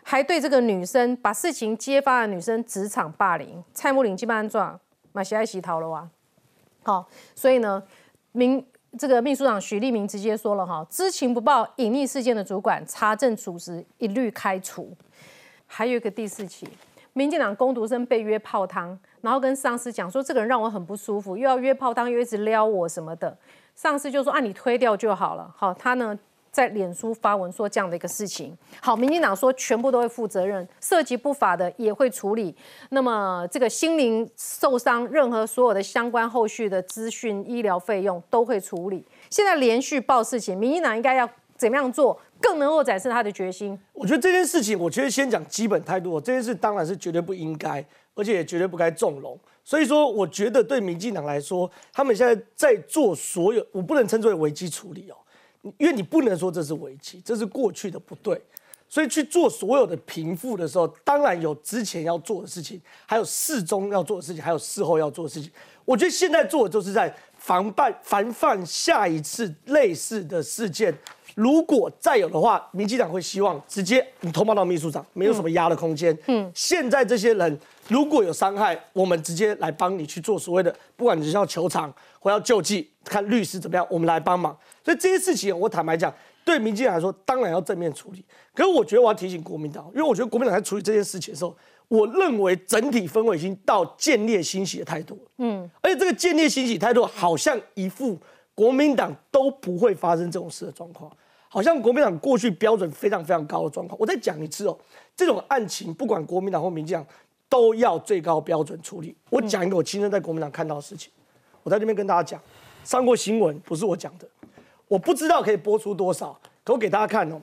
还对这个女生把事情揭发的女生职场霸凌，蔡木林基本上做马西爱洗头了哇，好，所以呢民这个秘书长许立明直接说了哈，知情不报隐匿事件的主管查证属实一律开除，还有一个第四起，民进党攻读生被约泡汤，然后跟上司讲说这个人让我很不舒服，又要约泡汤又一直撩我什么的。上司就说：“啊，你推掉就好了。”好，他呢在脸书发文说这样的一个事情。好，民进党说全部都会负责任，涉及不法的也会处理。那么这个心灵受伤，任何所有的相关后续的资讯、医疗费用都会处理。现在连续报事情，民进党应该要怎么样做，更能够展示他的决心？我觉得这件事情，我觉得先讲基本态度。这件事当然是绝对不应该，而且也绝对不该纵容。所以说，我觉得对民进党来说，他们现在在做所有，我不能称之为危机处理哦，因为你不能说这是危机，这是过去的不对。所以去做所有的平复的时候，当然有之前要做的事情，还有事中要做的事情，还有事后要做的事情。我觉得现在做的就是在防范防范下一次类似的事件。如果再有的话，民进党会希望直接你通报到秘书长，没有什么压的空间。嗯，现在这些人如果有伤害，我们直接来帮你去做所谓的，不管你是要求偿或要救济，看律师怎么样，我们来帮忙。所以这些事情，我坦白讲，对民进党来说，当然要正面处理。可是我觉得我要提醒国民党，因为我觉得国民党在处理这件事情的时候，我认为整体氛围已经到见猎欣喜的态度。嗯，而且这个见猎欣喜态度，好像一副国民党都不会发生这种事的状况。好像国民党过去标准非常非常高的状况，我再讲一次哦，这种案情不管国民党或民进党都要最高标准处理。我讲一个我亲身在国民党看到的事情，我在这边跟大家讲，上过新闻不是我讲的，我不知道可以播出多少，可我给大家看哦。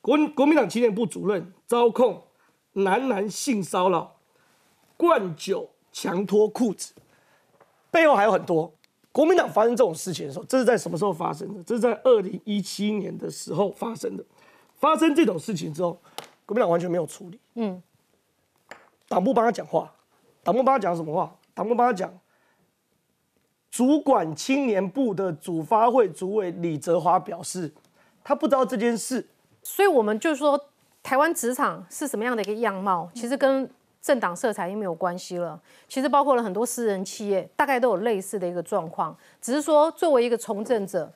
国国民党青年部主任遭控男男性骚扰、灌酒、强脱裤子，背后还有很多。国民党发生这种事情的时候，这是在什么时候发生的？这是在二零一七年的时候发生的。发生这种事情之后，国民党完全没有处理。嗯，党部帮他讲话，党部帮他讲什么话？党部帮他讲，主管青年部的主发会主委李泽华表示，他不知道这件事。所以我们就说，台湾职场是什么样的一个样貌？其实跟政党色彩已经没有关系了，其实包括了很多私人企业，大概都有类似的一个状况。只是说，作为一个从政者，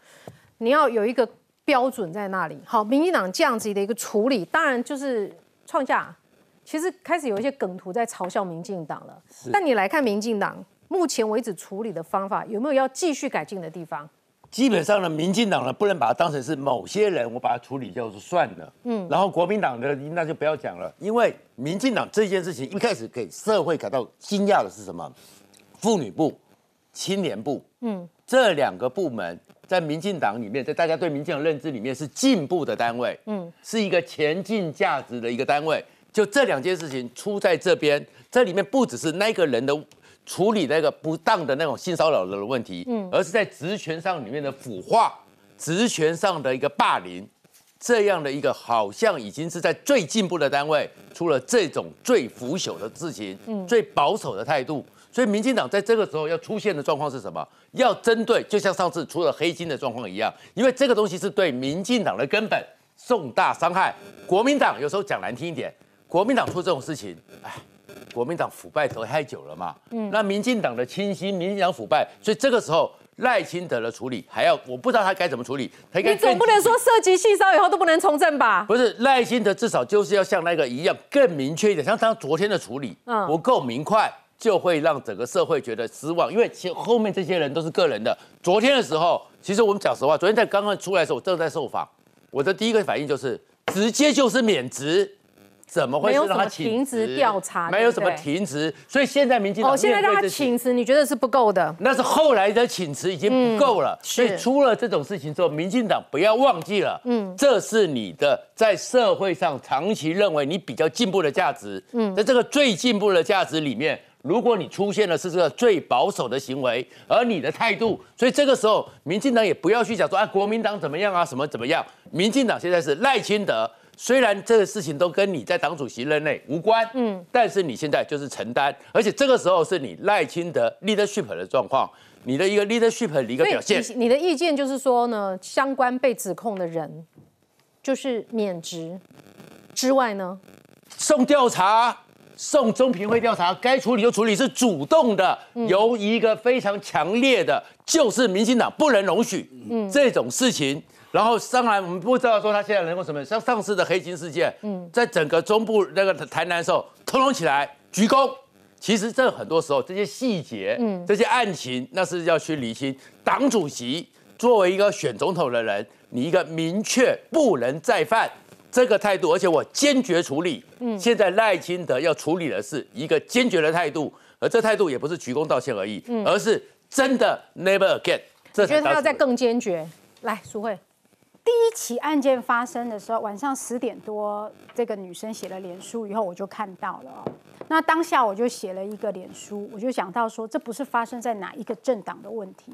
你要有一个标准在那里。好，民进党这样子的一个处理，当然就是创下。其实开始有一些梗图在嘲笑民进党了。但你来看民进党目前为止处理的方法，有没有要继续改进的地方？基本上呢，民进党呢不能把它当成是某些人，我把它处理掉就算了。嗯，然后国民党的那就不要讲了，因为民进党这件事情一开始给社会感到惊讶的是什么？妇女部、青年部，嗯，这两个部门在民进党里面，在大家对民进党认知里面是进步的单位，嗯，是一个前进价值的一个单位。就这两件事情出在这边，这里面不只是那个人的。处理那个不当的那种性骚扰的问题，嗯，而是在职权上里面的腐化，职权上的一个霸凌，这样的一个好像已经是在最进步的单位出了这种最腐朽的事情，嗯，最保守的态度，所以民进党在这个时候要出现的状况是什么？要针对，就像上次出了黑金的状况一样，因为这个东西是对民进党的根本重大伤害。国民党有时候讲难听一点，国民党出这种事情，哎。国民党腐败得太久了嘛，嗯，那民进党的清新，民进党腐败，所以这个时候赖清德的处理还要，我不知道他该怎么处理。你总不能说涉及性骚扰以后都不能从政吧？不是赖清德至少就是要像那个一样更明确一点，像他昨天的处理不够明快，就会让整个社会觉得失望。因为其后面这些人都是个人的。昨天的时候，其实我们讲实话，昨天在刚刚出来的时候，我正在受访，我的第一个反应就是直接就是免职。怎么会没有什么停职调查？没有什么停职，所以现在民进党哦，现在让他请辞，你觉得是不够的？那是后来的请辞已经不够了。所以出了这种事情之后，民进党不要忘记了，嗯，这是你的在社会上长期认为你比较进步的价值。嗯，在这个最进步的价值里面，如果你出现的是这个最保守的行为，而你的态度，所以这个时候民进党也不要去讲说啊，国民党怎么样啊，什么怎么样？民进党现在是赖清德。虽然这个事情都跟你在党主席任内无关，嗯，但是你现在就是承担，而且这个时候是你赖清德 leadership 的状况，你的一个 leadership 的一个表现。你的意见就是说呢，相关被指控的人就是免职之外呢，送调查，送中评会调查，该处理就处理，是主动的，由一个非常强烈的，就是民进党不能容许这种事情。然后当然我们不知道说他现在能够什么，像上次的黑金事件，嗯，在整个中部那个台南的时候，通通起来鞠躬。其实这很多时候这些细节，嗯，这些案情，那是要去理清。党主席作为一个选总统的人，你一个明确不能再犯这个态度，而且我坚决处理。嗯，现在赖清德要处理的是一个坚决的态度，而这态度也不是鞠躬道歉而已，嗯，而是真的 never again。我觉得他要再更坚决。来，苏慧。第一起案件发生的时候，晚上十点多，这个女生写了脸书以后，我就看到了。哦那当下我就写了一个脸书，我就想到说，这不是发生在哪一个政党的问题，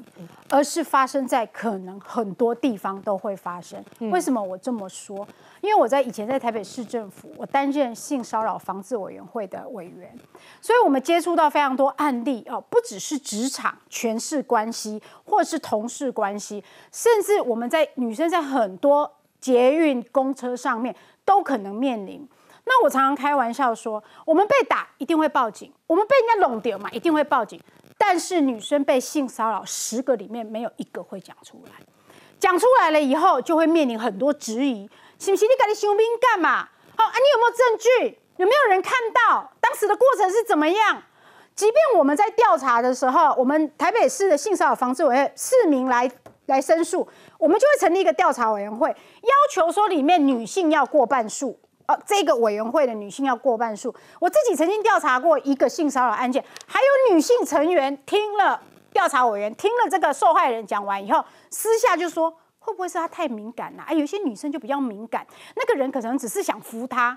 而是发生在可能很多地方都会发生。为什么我这么说？因为我在以前在台北市政府，我担任性骚扰防治委员会的委员，所以我们接触到非常多案例哦，不只是职场权势关系，或是同事关系，甚至我们在女生在很很多捷运公车上面都可能面临。那我常常开玩笑说，我们被打一定会报警，我们被人家弄掉嘛，一定会报警。但是女生被性骚扰，十个里面没有一个会讲出来，讲出来了以后，就会面临很多质疑。是不是你搞的雄兵干嘛？好啊，你有没有证据？有没有人看到当时的过程是怎么样？即便我们在调查的时候，我们台北市的性骚扰防治委员市民来来申诉，我们就会成立一个调查委员会，要求说里面女性要过半数。哦，这个委员会的女性要过半数。我自己曾经调查过一个性骚扰案件，还有女性成员听了调查委员听了这个受害人讲完以后，私下就说。会不会是她太敏感了？哎，有些女生就比较敏感，那个人可能只是想扶她。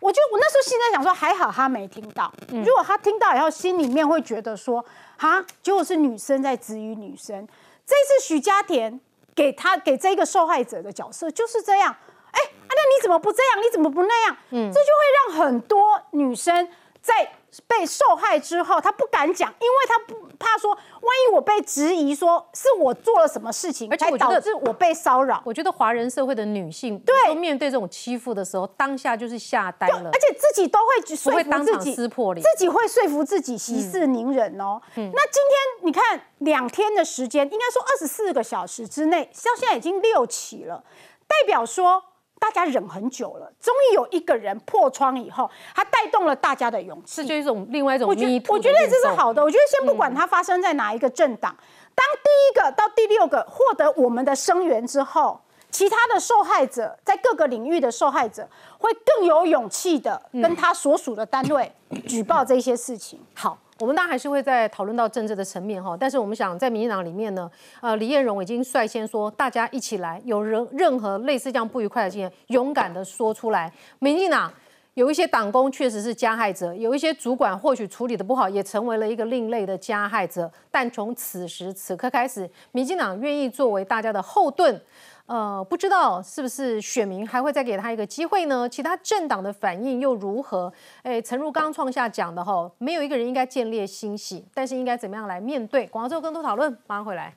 我就我那时候心在想说，还好她没听到。如果她听到以后，心里面会觉得说，啊，结果是女生在质疑女生。这次许家田给他给这个受害者的角色就是这样。哎，啊，那你怎么不这样？你怎么不那样？嗯，这就会让很多女生在。被受害之后，他不敢讲，因为他不怕说，万一我被质疑说是我做了什么事情，才导致我被骚扰。我觉得华人社会的女性，对，面对这种欺负的时候，当下就是吓呆了，而且自己都会说服自己，撕破脸，自己会说服自己息事宁人哦。那今天你看，两天的时间，应该说二十四个小时之内，到现在已经六起了，代表说。大家忍很久了，终于有一个人破窗以后，他带动了大家的勇气，这就一种另外一种。我觉得，我觉得这是好的。我觉得先不管它发生在哪一个政党，当第一个到第六个获得我们的声援之后，其他的受害者在各个领域的受害者会更有勇气的跟他所属的单位举报这些事情。好。我们当然还是会在讨论到政治的层面哈，但是我们想在民进党里面呢，呃，李彦荣已经率先说，大家一起来，有任任何类似这样不愉快的经验，勇敢的说出来。民进党有一些党工确实是加害者，有一些主管或许处理的不好，也成为了一个另类的加害者。但从此时此刻开始，民进党愿意作为大家的后盾。呃，不知道是不是选民还会再给他一个机会呢？其他政党的反应又如何？哎，陈如刚创下讲的哈，没有一个人应该见猎欣喜，但是应该怎么样来面对？广州更多讨论，马上回来。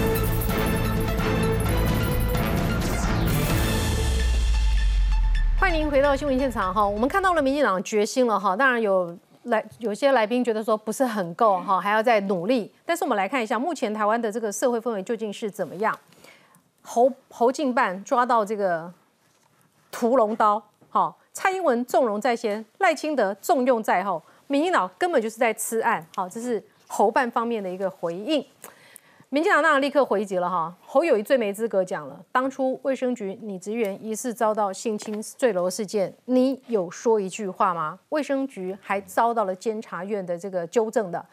欢迎回到新闻现场哈，我们看到了民进党决心了哈，当然有。来有些来宾觉得说不是很够哈，还要再努力。但是我们来看一下，目前台湾的这个社会氛围究竟是怎么样？侯侯进办抓到这个屠龙刀，好，蔡英文纵容在先，赖清德重用在后，民进党根本就是在吃案，好，这是侯办方面的一个回应。民进党当然立刻回击了哈，侯友谊最没资格讲了。当初卫生局女职员疑似遭到性侵坠楼事件，你有说一句话吗？卫生局还遭到了监察院的这个纠正的。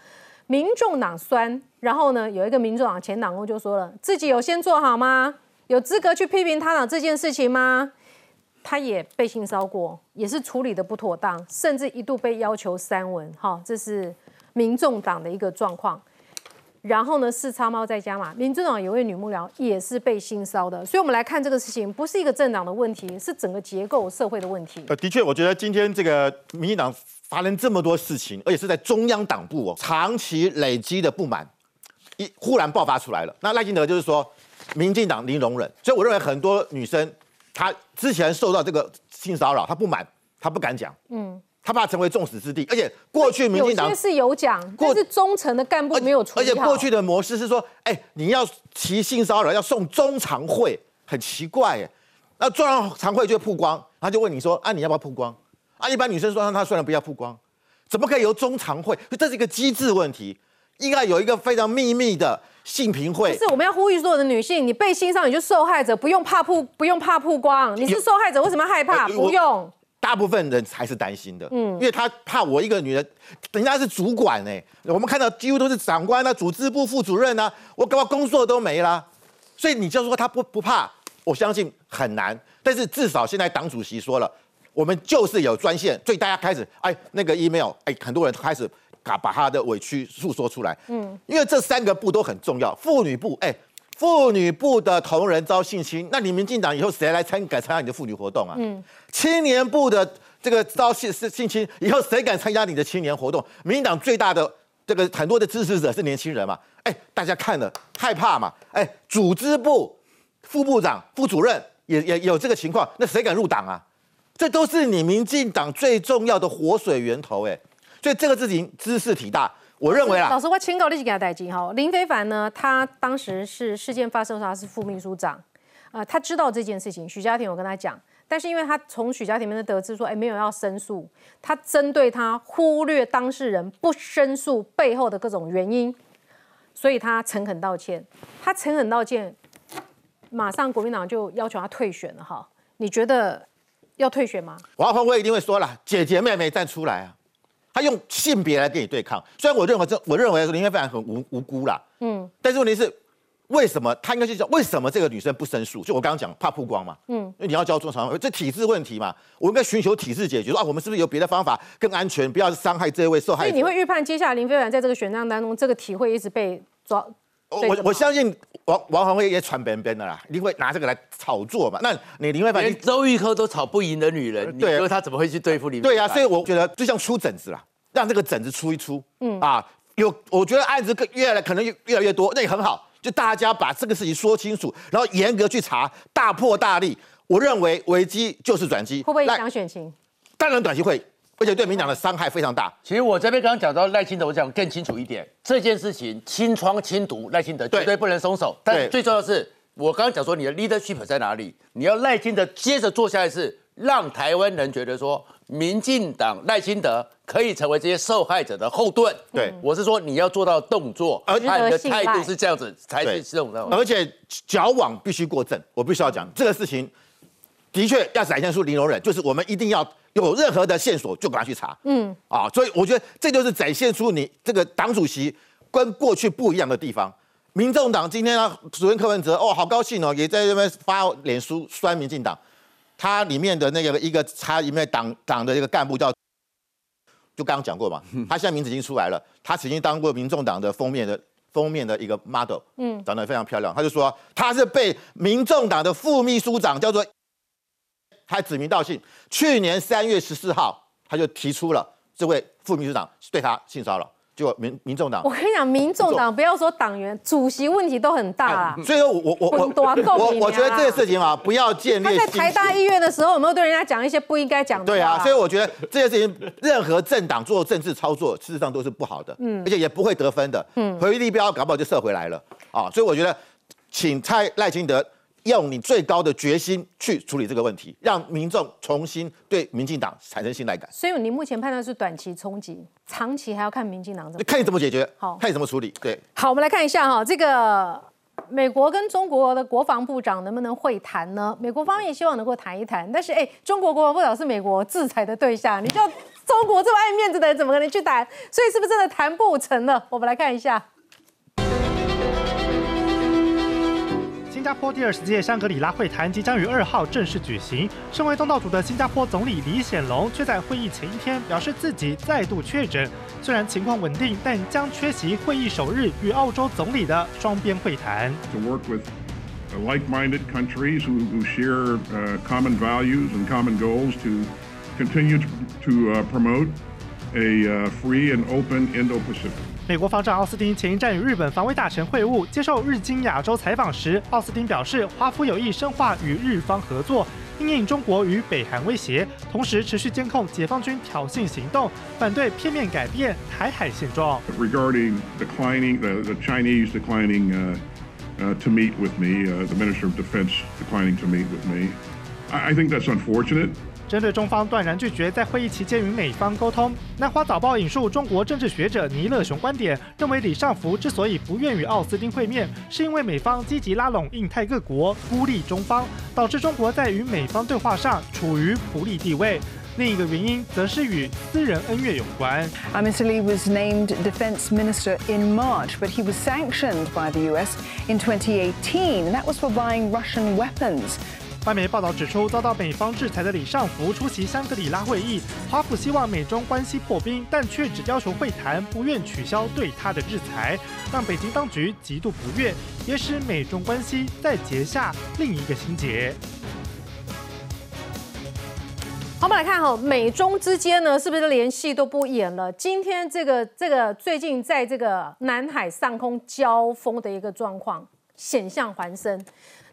民众党酸，然后呢，有一个民众党前党工就说了，自己有先做好吗？有资格去批评他党这件事情吗？他也被性骚过，也是处理的不妥当，甚至一度被要求删文。哈，这是民众党的一个状况。然后呢，四叉猫在家嘛，民进党有位女幕僚也是被性骚的，所以我们来看这个事情，不是一个政党的问题，是整个结构社会的问题。呃，的确，我觉得今天这个民进党发生这么多事情，而且是在中央党部哦，长期累积的不满，一忽然爆发出来了。那赖清德就是说，民进党零容忍，所以我认为很多女生她之前受到这个性骚扰，她不满，她不敢讲。嗯。他怕成为众矢之的，而且过去民进党有些是有讲，但是中层的干部没有处理而且过去的模式是说，哎，你要提性骚扰要送中常会，很奇怪哎。那中常会就曝光，他就问你说，啊，你要不要曝光？啊，一般女生说，那他虽然不要曝光，怎么可以由中常会？这是一个机制问题，应该有一个非常秘密的性评会。是我们要呼吁所有的女性，你被性骚扰你就受害者，不用怕曝，不用怕曝光。你是受害者，为什么害怕？不用。大部分人还是担心的，嗯，因为他怕我一个女人，人家是主管哎，我们看到几乎都是长官啊、组织部副主任啊，我搞工作都没啦，所以你就说他不不怕，我相信很难。但是至少现在党主席说了，我们就是有专线，所以大家开始哎那个 email 哎，很多人开始把把他的委屈诉说出来，嗯，因为这三个部都很重要，妇女部哎。妇女部的同仁遭性侵，那你民进党以后谁来参敢参加你的妇女活动啊？嗯，青年部的这个遭性性侵，以后谁敢参加你的青年活动？民进党最大的这个很多的支持者是年轻人嘛？哎，大家看了害怕嘛？哎，组织部副部长、副主任也也有这个情况，那谁敢入党啊？这都是你民进党最重要的活水源头哎，所以这个事情知识体大。我认为啊，老师，我请告你几个代金哈。林非凡呢，他当时是事件发生时候他是副秘书长，呃，他知道这件事情。许家庭我跟他讲，但是因为他从许家庭那边得知说，哎，没有要申诉，他针对他忽略当事人不申诉背后的各种原因，所以他诚恳道歉。他诚恳道歉，马上国民党就要求他退选了哈。你觉得要退选吗？王宏威一定会说了，姐姐妹妹站出来啊。他用性别来跟你对抗，虽然我认为这，我认为林非凡很无无辜啦，嗯，但是问题是，为什么他应该去讲？为什么这个女生不申诉？就我刚刚讲，怕曝光嘛，嗯，因为你要交中常会，这体制问题嘛，我应该寻求体制解决。说啊，我们是不是有别的方法更安全，不要伤害这位受害者？所以你会预判接下来林非凡在这个选战当中，这个体会一直被抓。我我相信王王宏辉也传边边的啦，一定会拿这个来炒作嘛。那你林慧凡连周玉科都炒不赢的女人，你说他怎么会去对付你？对呀，所以我觉得就像出疹子啦。让这个疹子出一出，嗯啊，有我觉得案子更越来可能越越来越多，那也很好，就大家把这个事情说清楚，然后严格去查，大破大立。我认为危机就是转机，会不会影响选情？当然短期会，而且对民党的伤害非常大。其实我这边刚刚讲到赖清德，我讲更清楚一点，这件事情清窗清毒，赖清德绝对不能松手。但最重要的是，我刚刚讲说你的 leadership 在哪里？你要赖清德接着做下一次让台湾人觉得说。民进党赖清德可以成为这些受害者的后盾。对，我是说你要做到动作，而且你的态度是这样子才是这种。而且矫枉必须过正，我必须要讲这个事情，的确要展现出零容忍，就是我们一定要有任何的线索就赶快去查。嗯，啊，所以我觉得这就是展现出你这个党主席跟过去不一样的地方。民众党今天啊，主任柯文哲哦，好高兴哦，也在这边发脸书酸民进党。他里面的那个一个，他里面党党的一个干部叫，就刚刚讲过嘛，他现在名字已经出来了。他曾经当过民众党的封面的封面的一个 model，嗯，长得非常漂亮。他就说他是被民众党的副秘书长叫做，还指名道姓。去年三月十四号，他就提出了这位副秘书长对他性骚扰。就民民众党我。跟你讲，民众党不要说党员，主席问题都很大啦。所以说我我我我我觉得这个娘啊事情啊，不要建他立他在台大结医院的时候，有没有对人家讲一些不应该讲的话？对啊，所以我觉得这件事情，任何政党做政治操作，事实上都是不好的，嗯而且也不会得分的，嗯回立标搞不好就射回来了啊！所以我觉得，请蔡赖清德用你最高的决心去处理这个问题，让民众重新对民进党产生信赖感。所以你目前判断是短期冲击，长期还要看民进党怎么。看你怎么解决，好看你怎么处理。对，好，我们来看一下哈，这个美国跟中国的国防部长能不能会谈呢？美国方面希望能够谈一谈，但是哎，中国国防部长是美国制裁的对象，你叫中国这么爱面子的人怎么可能去谈？所以是不是真的谈不成了？我们来看一下。新加坡第二十届香格里拉会谈即将于二号正式举行。身为东道主的新加坡总理李显龙，却在会议前一天表示自己再度确诊，虽然情况稳定，但将缺席会议首日与澳洲总理的双边会谈。to work with like-minded countries who, who share common values and common goals to continue to, to promote a free and open Indo-Pacific. 美国防长奥斯汀前一站与日本防卫大臣会晤，接受日经亚洲采访时，奥斯汀表示，华府有意深化与日方合作，应应中国与北韩威胁，同时持续监控解放军挑衅行动，反对片面改变台海现状。Regarding declining, the, the Chinese declining uh, uh, to meet with me, uh, the Minister of Defense declining to meet with me, I, I think that's unfortunate. 针对中方断然拒绝在会议期间与美方沟通，南华早报引述中国政治学者尼勒雄观点，认为李尚福之所以不愿与奥斯汀会面，是因为美方积极拉拢印太各国，孤立中方，导致中国在与美方对话上处于不利地位。另一个原因则是与私人恩怨有关。Uh, Mr. Lee was named defense minister in March, but he was sanctioned by the US in 2018, and that was for buying Russian weapons. 外媒报道指出，遭到美方制裁的李尚福出席香格里拉会议，华府希望美中关系破冰，但却只要求会谈，不愿取消对他的制裁，让北京当局极度不悦，也使美中关系再结下另一个心结。我们来看哈，美中之间呢，是不是连戏都不演了？今天这个这个最近在这个南海上空交锋的一个状况，险象环生。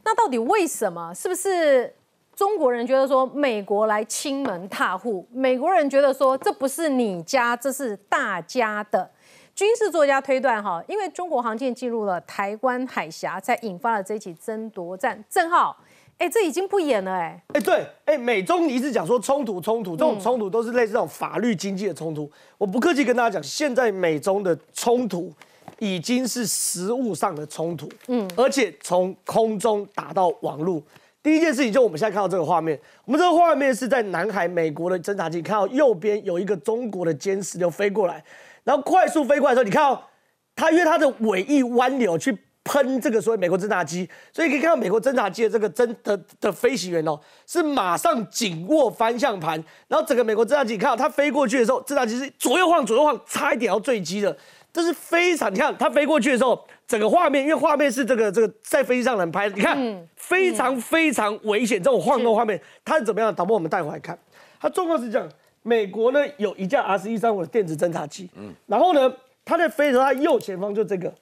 那到底为什么？是不是中国人觉得说美国来亲门踏户？美国人觉得说这不是你家，这是大家的。军事作家推断哈，因为中国航舰进入了台湾海峡，才引发了这起争夺战。正好，哎，这已经不演了哎。哎，对，哎，美中一直讲说冲突，冲突，这种冲突都是类似这种法律经济的冲突。我不客气跟大家讲，现在美中的冲突已经是实物上的冲突，嗯，而且从空中打到网络。第一件事情就我们现在看到这个画面，我们这个画面是在南海美国的侦察机，看到右边有一个中国的歼十六飞过来，然后快速飞过来的时候，你看到它因为它的尾翼弯流去喷这个所谓美国侦察机，所以可以看到美国侦察机的这个侦的的飞行员哦，是马上紧握方向盘，然后整个美国侦察机，你看到它飞过去的时候，侦察机是左右晃左右晃，差一点要坠机的。这是非常，你看它飞过去的时候，整个画面，因为画面是这个这个在飞机上能拍的，你看、非常非常危险，这种晃动画面，它是怎么样的？导播我们带回来看，它状况是这样，美国呢有一架 R 十一三五的电子侦察机，嗯，然后呢，它在飞的时候，它右前方就这个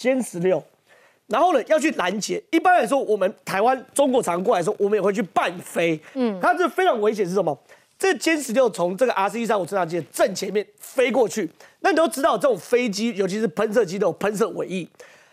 歼十六，然后呢要去拦截。一般来说，我们台湾中国常过来的时候，我们也会去伴飞，嗯，它这非常危险是什么？这歼十六从这个 R C 一三五侦察机的正前面飞过去，那你都知道，这种飞机尤其是喷射机都有喷射尾翼，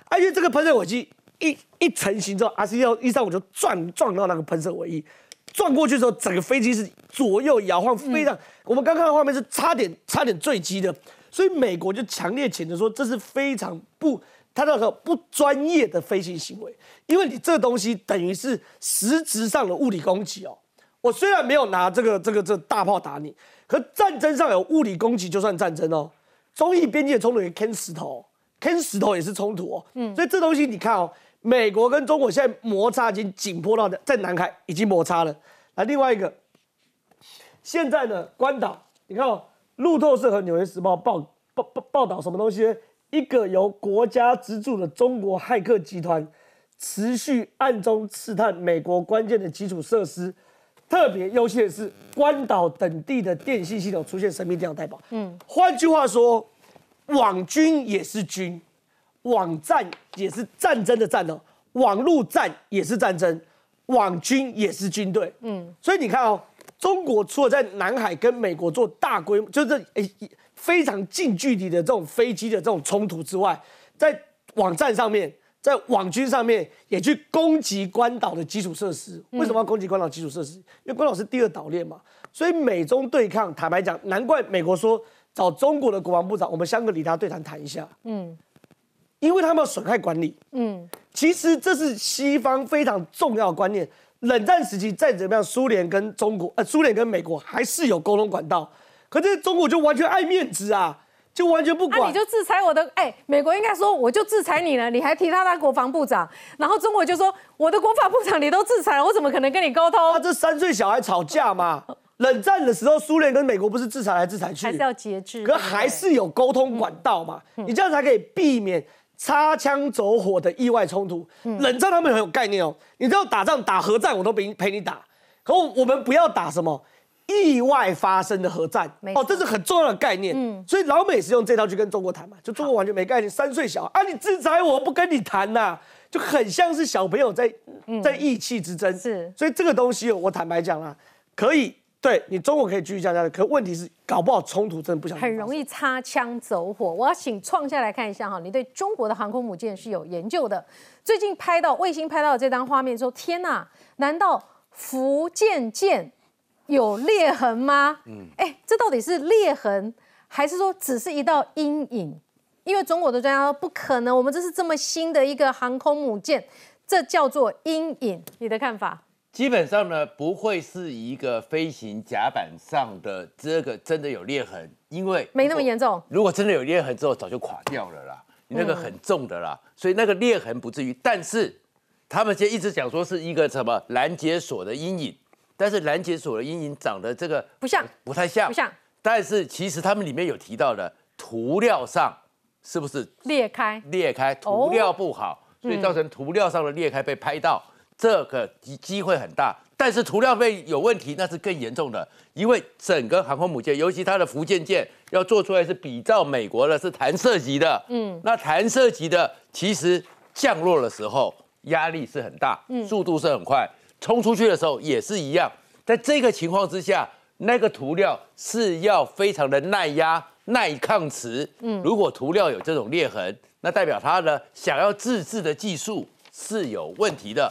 而且这个喷射尾翼一一成型之后，R 十一三五就撞撞到那个喷射尾翼，撞过去之后，整个飞机是左右摇晃，非常，我们刚看到画面是差点差点坠机的，所以美国就强烈谴责说这是非常不。他那个不专业的飞行行为，因为你这个东西等于是实质上的物理攻击哦。我虽然没有拿这个这个这個大炮打你，可战争上有物理攻击就算战争哦。中印边界冲突也坑石头，坑石头也是冲突哦。嗯，所以这东西你看哦，美国跟中国现在摩擦已经紧迫到在南海已经摩擦了。那另外一个，现在呢关岛，你看哦，路透社和纽约时报报报报报道什么东西呢？一个由国家资助的中国骇客集团，持续暗中刺探美国关键的基础设施。特别优先的是，关岛等地的电信系统出现神秘电脑代码。嗯，换句话说，网军也是军，网战也是战争的战哦，网路战也是战争，网军也是军队。嗯，所以你看哦，中国除了在南海跟美国做大规模，就是诶非常近距离的这种飞机的这种冲突之外，在网站上面，在网军上面也去攻击关岛的基础设施。为什么要攻击关岛基础设施？因为关岛是第二岛链嘛，所以美中对抗，坦白讲，难怪美国说找中国的国防部长，我们香格里拉对谈谈一下。嗯，因为他们要损害管理。嗯，其实这是西方非常重要的观念。冷战时期再怎么样，苏联跟中国，呃，苏联跟美国还是有沟通管道，可是中国就完全爱面子啊。就完全不管，那你就制裁我的。哎，美国应该说我就制裁你了，你还提他当国防部长，然后中国就说我的国防部长你都制裁了，我怎么可能跟你沟通？他这三岁小孩吵架嘛？冷战的时候，苏联跟美国不是制裁来制裁去，还是要节制？可还是有沟通管道嘛？你这样才可以避免擦枪走火的意外冲突。冷战他们很有概念哦，你知道打仗打核战我都陪陪你打，可我们不要打什么？意外发生的核战哦，这是很重要的概念。嗯，所以老美是用这套去跟中国谈嘛，就中国完全没概念。三岁小啊，你制裁我不跟你谈呐，就很像是小朋友在在意气之争。是，所以这个东西我坦白讲啦，可以对你中国可以继续加加的，可问题是搞不好冲突真的不想很容易擦枪走火。我要请创下来看一下哈，你对中国的航空母舰是有研究的。最近拍到卫星拍到这张画面说，天呐，难道福建舰？有裂痕吗？嗯，哎，这到底是裂痕，还是说只是一道阴影？因为中国的专家说不可能，我们这是这么新的一个航空母舰，这叫做阴影。你的看法？基本上呢，不会是一个飞行甲板上的这个真的有裂痕，因为没那么严重。如果真的有裂痕之后，早就垮掉了啦，你那个很重的啦，所以那个裂痕不至于。但是他们现在一直讲说是一个什么拦截锁的阴影。但是拦截所的阴影长得这个不像，不太像，不像。但是其实他们里面有提到的涂料上是不是裂开？裂开，涂料不好，所以造成涂料上的裂开被拍到，这个机机会很大。但是涂料被有问题，那是更严重的，因为整个航空母舰，尤其它的福建舰要做出来是比照美国的，是弹射级的。嗯，那弹射级的其实降落的时候压力是很大，嗯，速度是很快。冲出去的时候也是一样，在这个情况之下，那个涂料是要非常的耐压、耐抗磁。嗯，如果涂料有这种裂痕，那代表它的想要自制的技术是有问题的。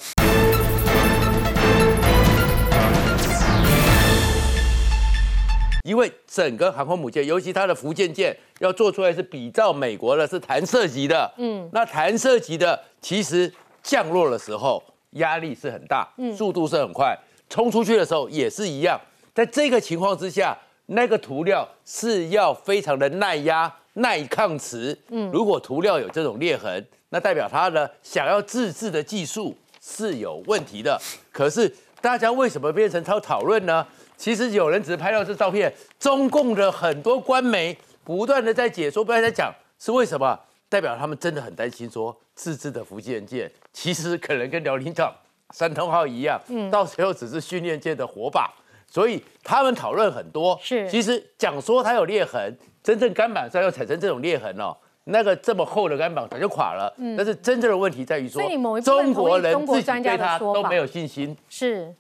因为整个航空母舰，尤其它的福建舰，要做出来是比照美国的，是弹射级的。嗯，那弹射级的其实降落的时候。压力是很大，速度是很快，冲出去的时候也是一样。在这个情况之下，那个涂料是要非常的耐压、耐抗磁。嗯，如果涂料有这种裂痕，那代表它的想要自制的技术是有问题的。可是大家为什么变成超讨论呢？其实有人只是拍到这照片，中共的很多官媒不断的在解说，不断在讲是为什么。代表他们真的很担心，说自制的福建舰其实可能跟辽宁港三通号一样，嗯，到时候只是训练界的火把，所以他们讨论很多。是，其实讲说它有裂痕，真正钢板上要产生这种裂痕哦，那个这么厚的钢板早就垮了。嗯，但是真正的问题在于说，中国人自己对他都没有信心。是。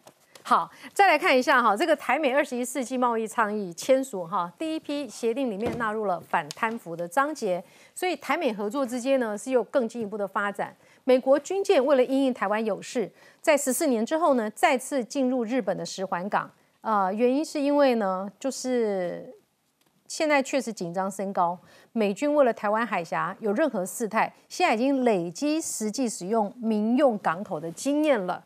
好，再来看一下哈，这个台美二十一世纪贸易倡议签署哈，第一批协定里面纳入了反贪腐的章节，所以台美合作之间呢是有更进一步的发展。美国军舰为了因应台湾有事，在十四年之后呢再次进入日本的石环港，呃，原因是因为呢就是现在确实紧张升高，美军为了台湾海峡有任何事态，现在已经累积实际使用民用港口的经验了。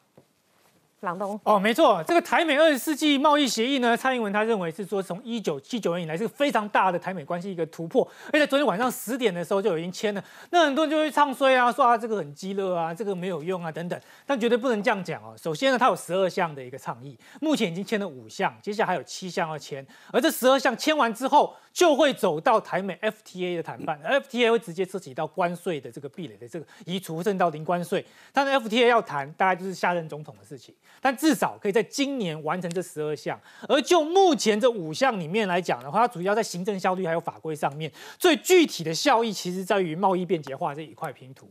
朗东哦，没错，这个台美二十世纪贸易协议呢，蔡英文他认为是说从一九七九年以来是非常大的台美关系一个突破，而且昨天晚上十点的时候就已经签了，那很多人就会唱衰啊，说啊这个很激热啊，这个没有用啊等等，但绝对不能这样讲哦。首先呢，它有十二项的一个倡议，目前已经签了五项，接下来还有七项要签，而这十二项签完之后，就会走到台美 FTA 的谈判，FTA 会直接涉及到关税的这个壁垒的这个移除，甚至到零关税，但是 FTA 要谈，大概就是下任总统的事情。但至少可以在今年完成这十二项。而就目前这五项里面来讲的话，它主要在行政效率还有法规上面，最具体的效益其实在于贸易便捷化这一块拼图。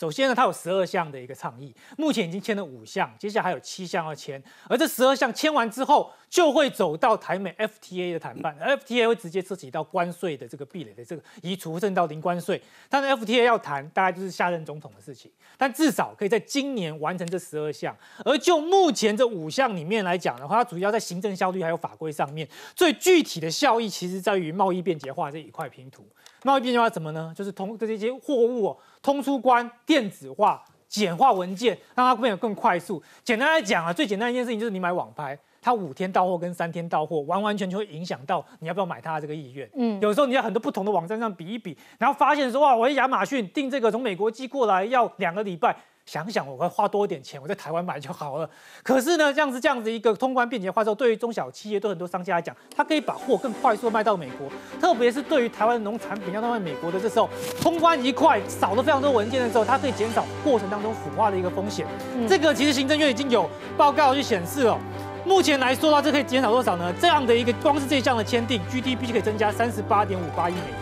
首先呢，它有十二项的一个倡议，目前已经签了五项，接下来还有七项要签。而这十二项签完之后，就会走到台美 FTA 的谈判，FTA 会直接涉及到关税的这个壁垒的这个移除，甚至到零关税。但是 FTA 要谈，大概就是下任总统的事情。但至少可以在今年完成这十二项。而就目前这五项里面来讲的话，它主要在行政效率还有法规上面，最具体的效益其实在于贸易便捷化这一块拼图。贸易便捷化怎么呢？就是通这些货物哦，通出关、电子化、简化文件，让它变得更快速。简单来讲啊，最简单一件事情就是你买网拍，它五天到货跟三天到货，完完全全会影响到你要不要买它的这个意愿。嗯，有时候你在很多不同的网站上比一比，然后发现说哇，我在亚马逊订这个从美国寄过来要两个礼拜。想想我会花多一点钱，我在台湾买就好了。可是呢，这样子这样子一个通关便捷化之后，对于中小企业对很多商家来讲，它可以把货更快速卖到美国。特别是对于台湾农产品要卖美国的，这时候通关一块少了非常多文件的时候，它可以减少过程当中腐化的一个风险。这个其实行政院已经有报告去显示了。目前来说的话，这可以减少多少呢？这样的一个光是这一项的签订，GDP 可以增加三十八点五八亿美元，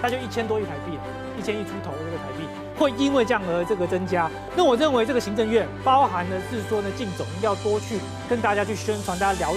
那就一千多亿台币了，一千亿出头。会因为这样而这个增加，那我认为这个行政院包含的是说呢，靳总要多去跟大家去宣传，大家了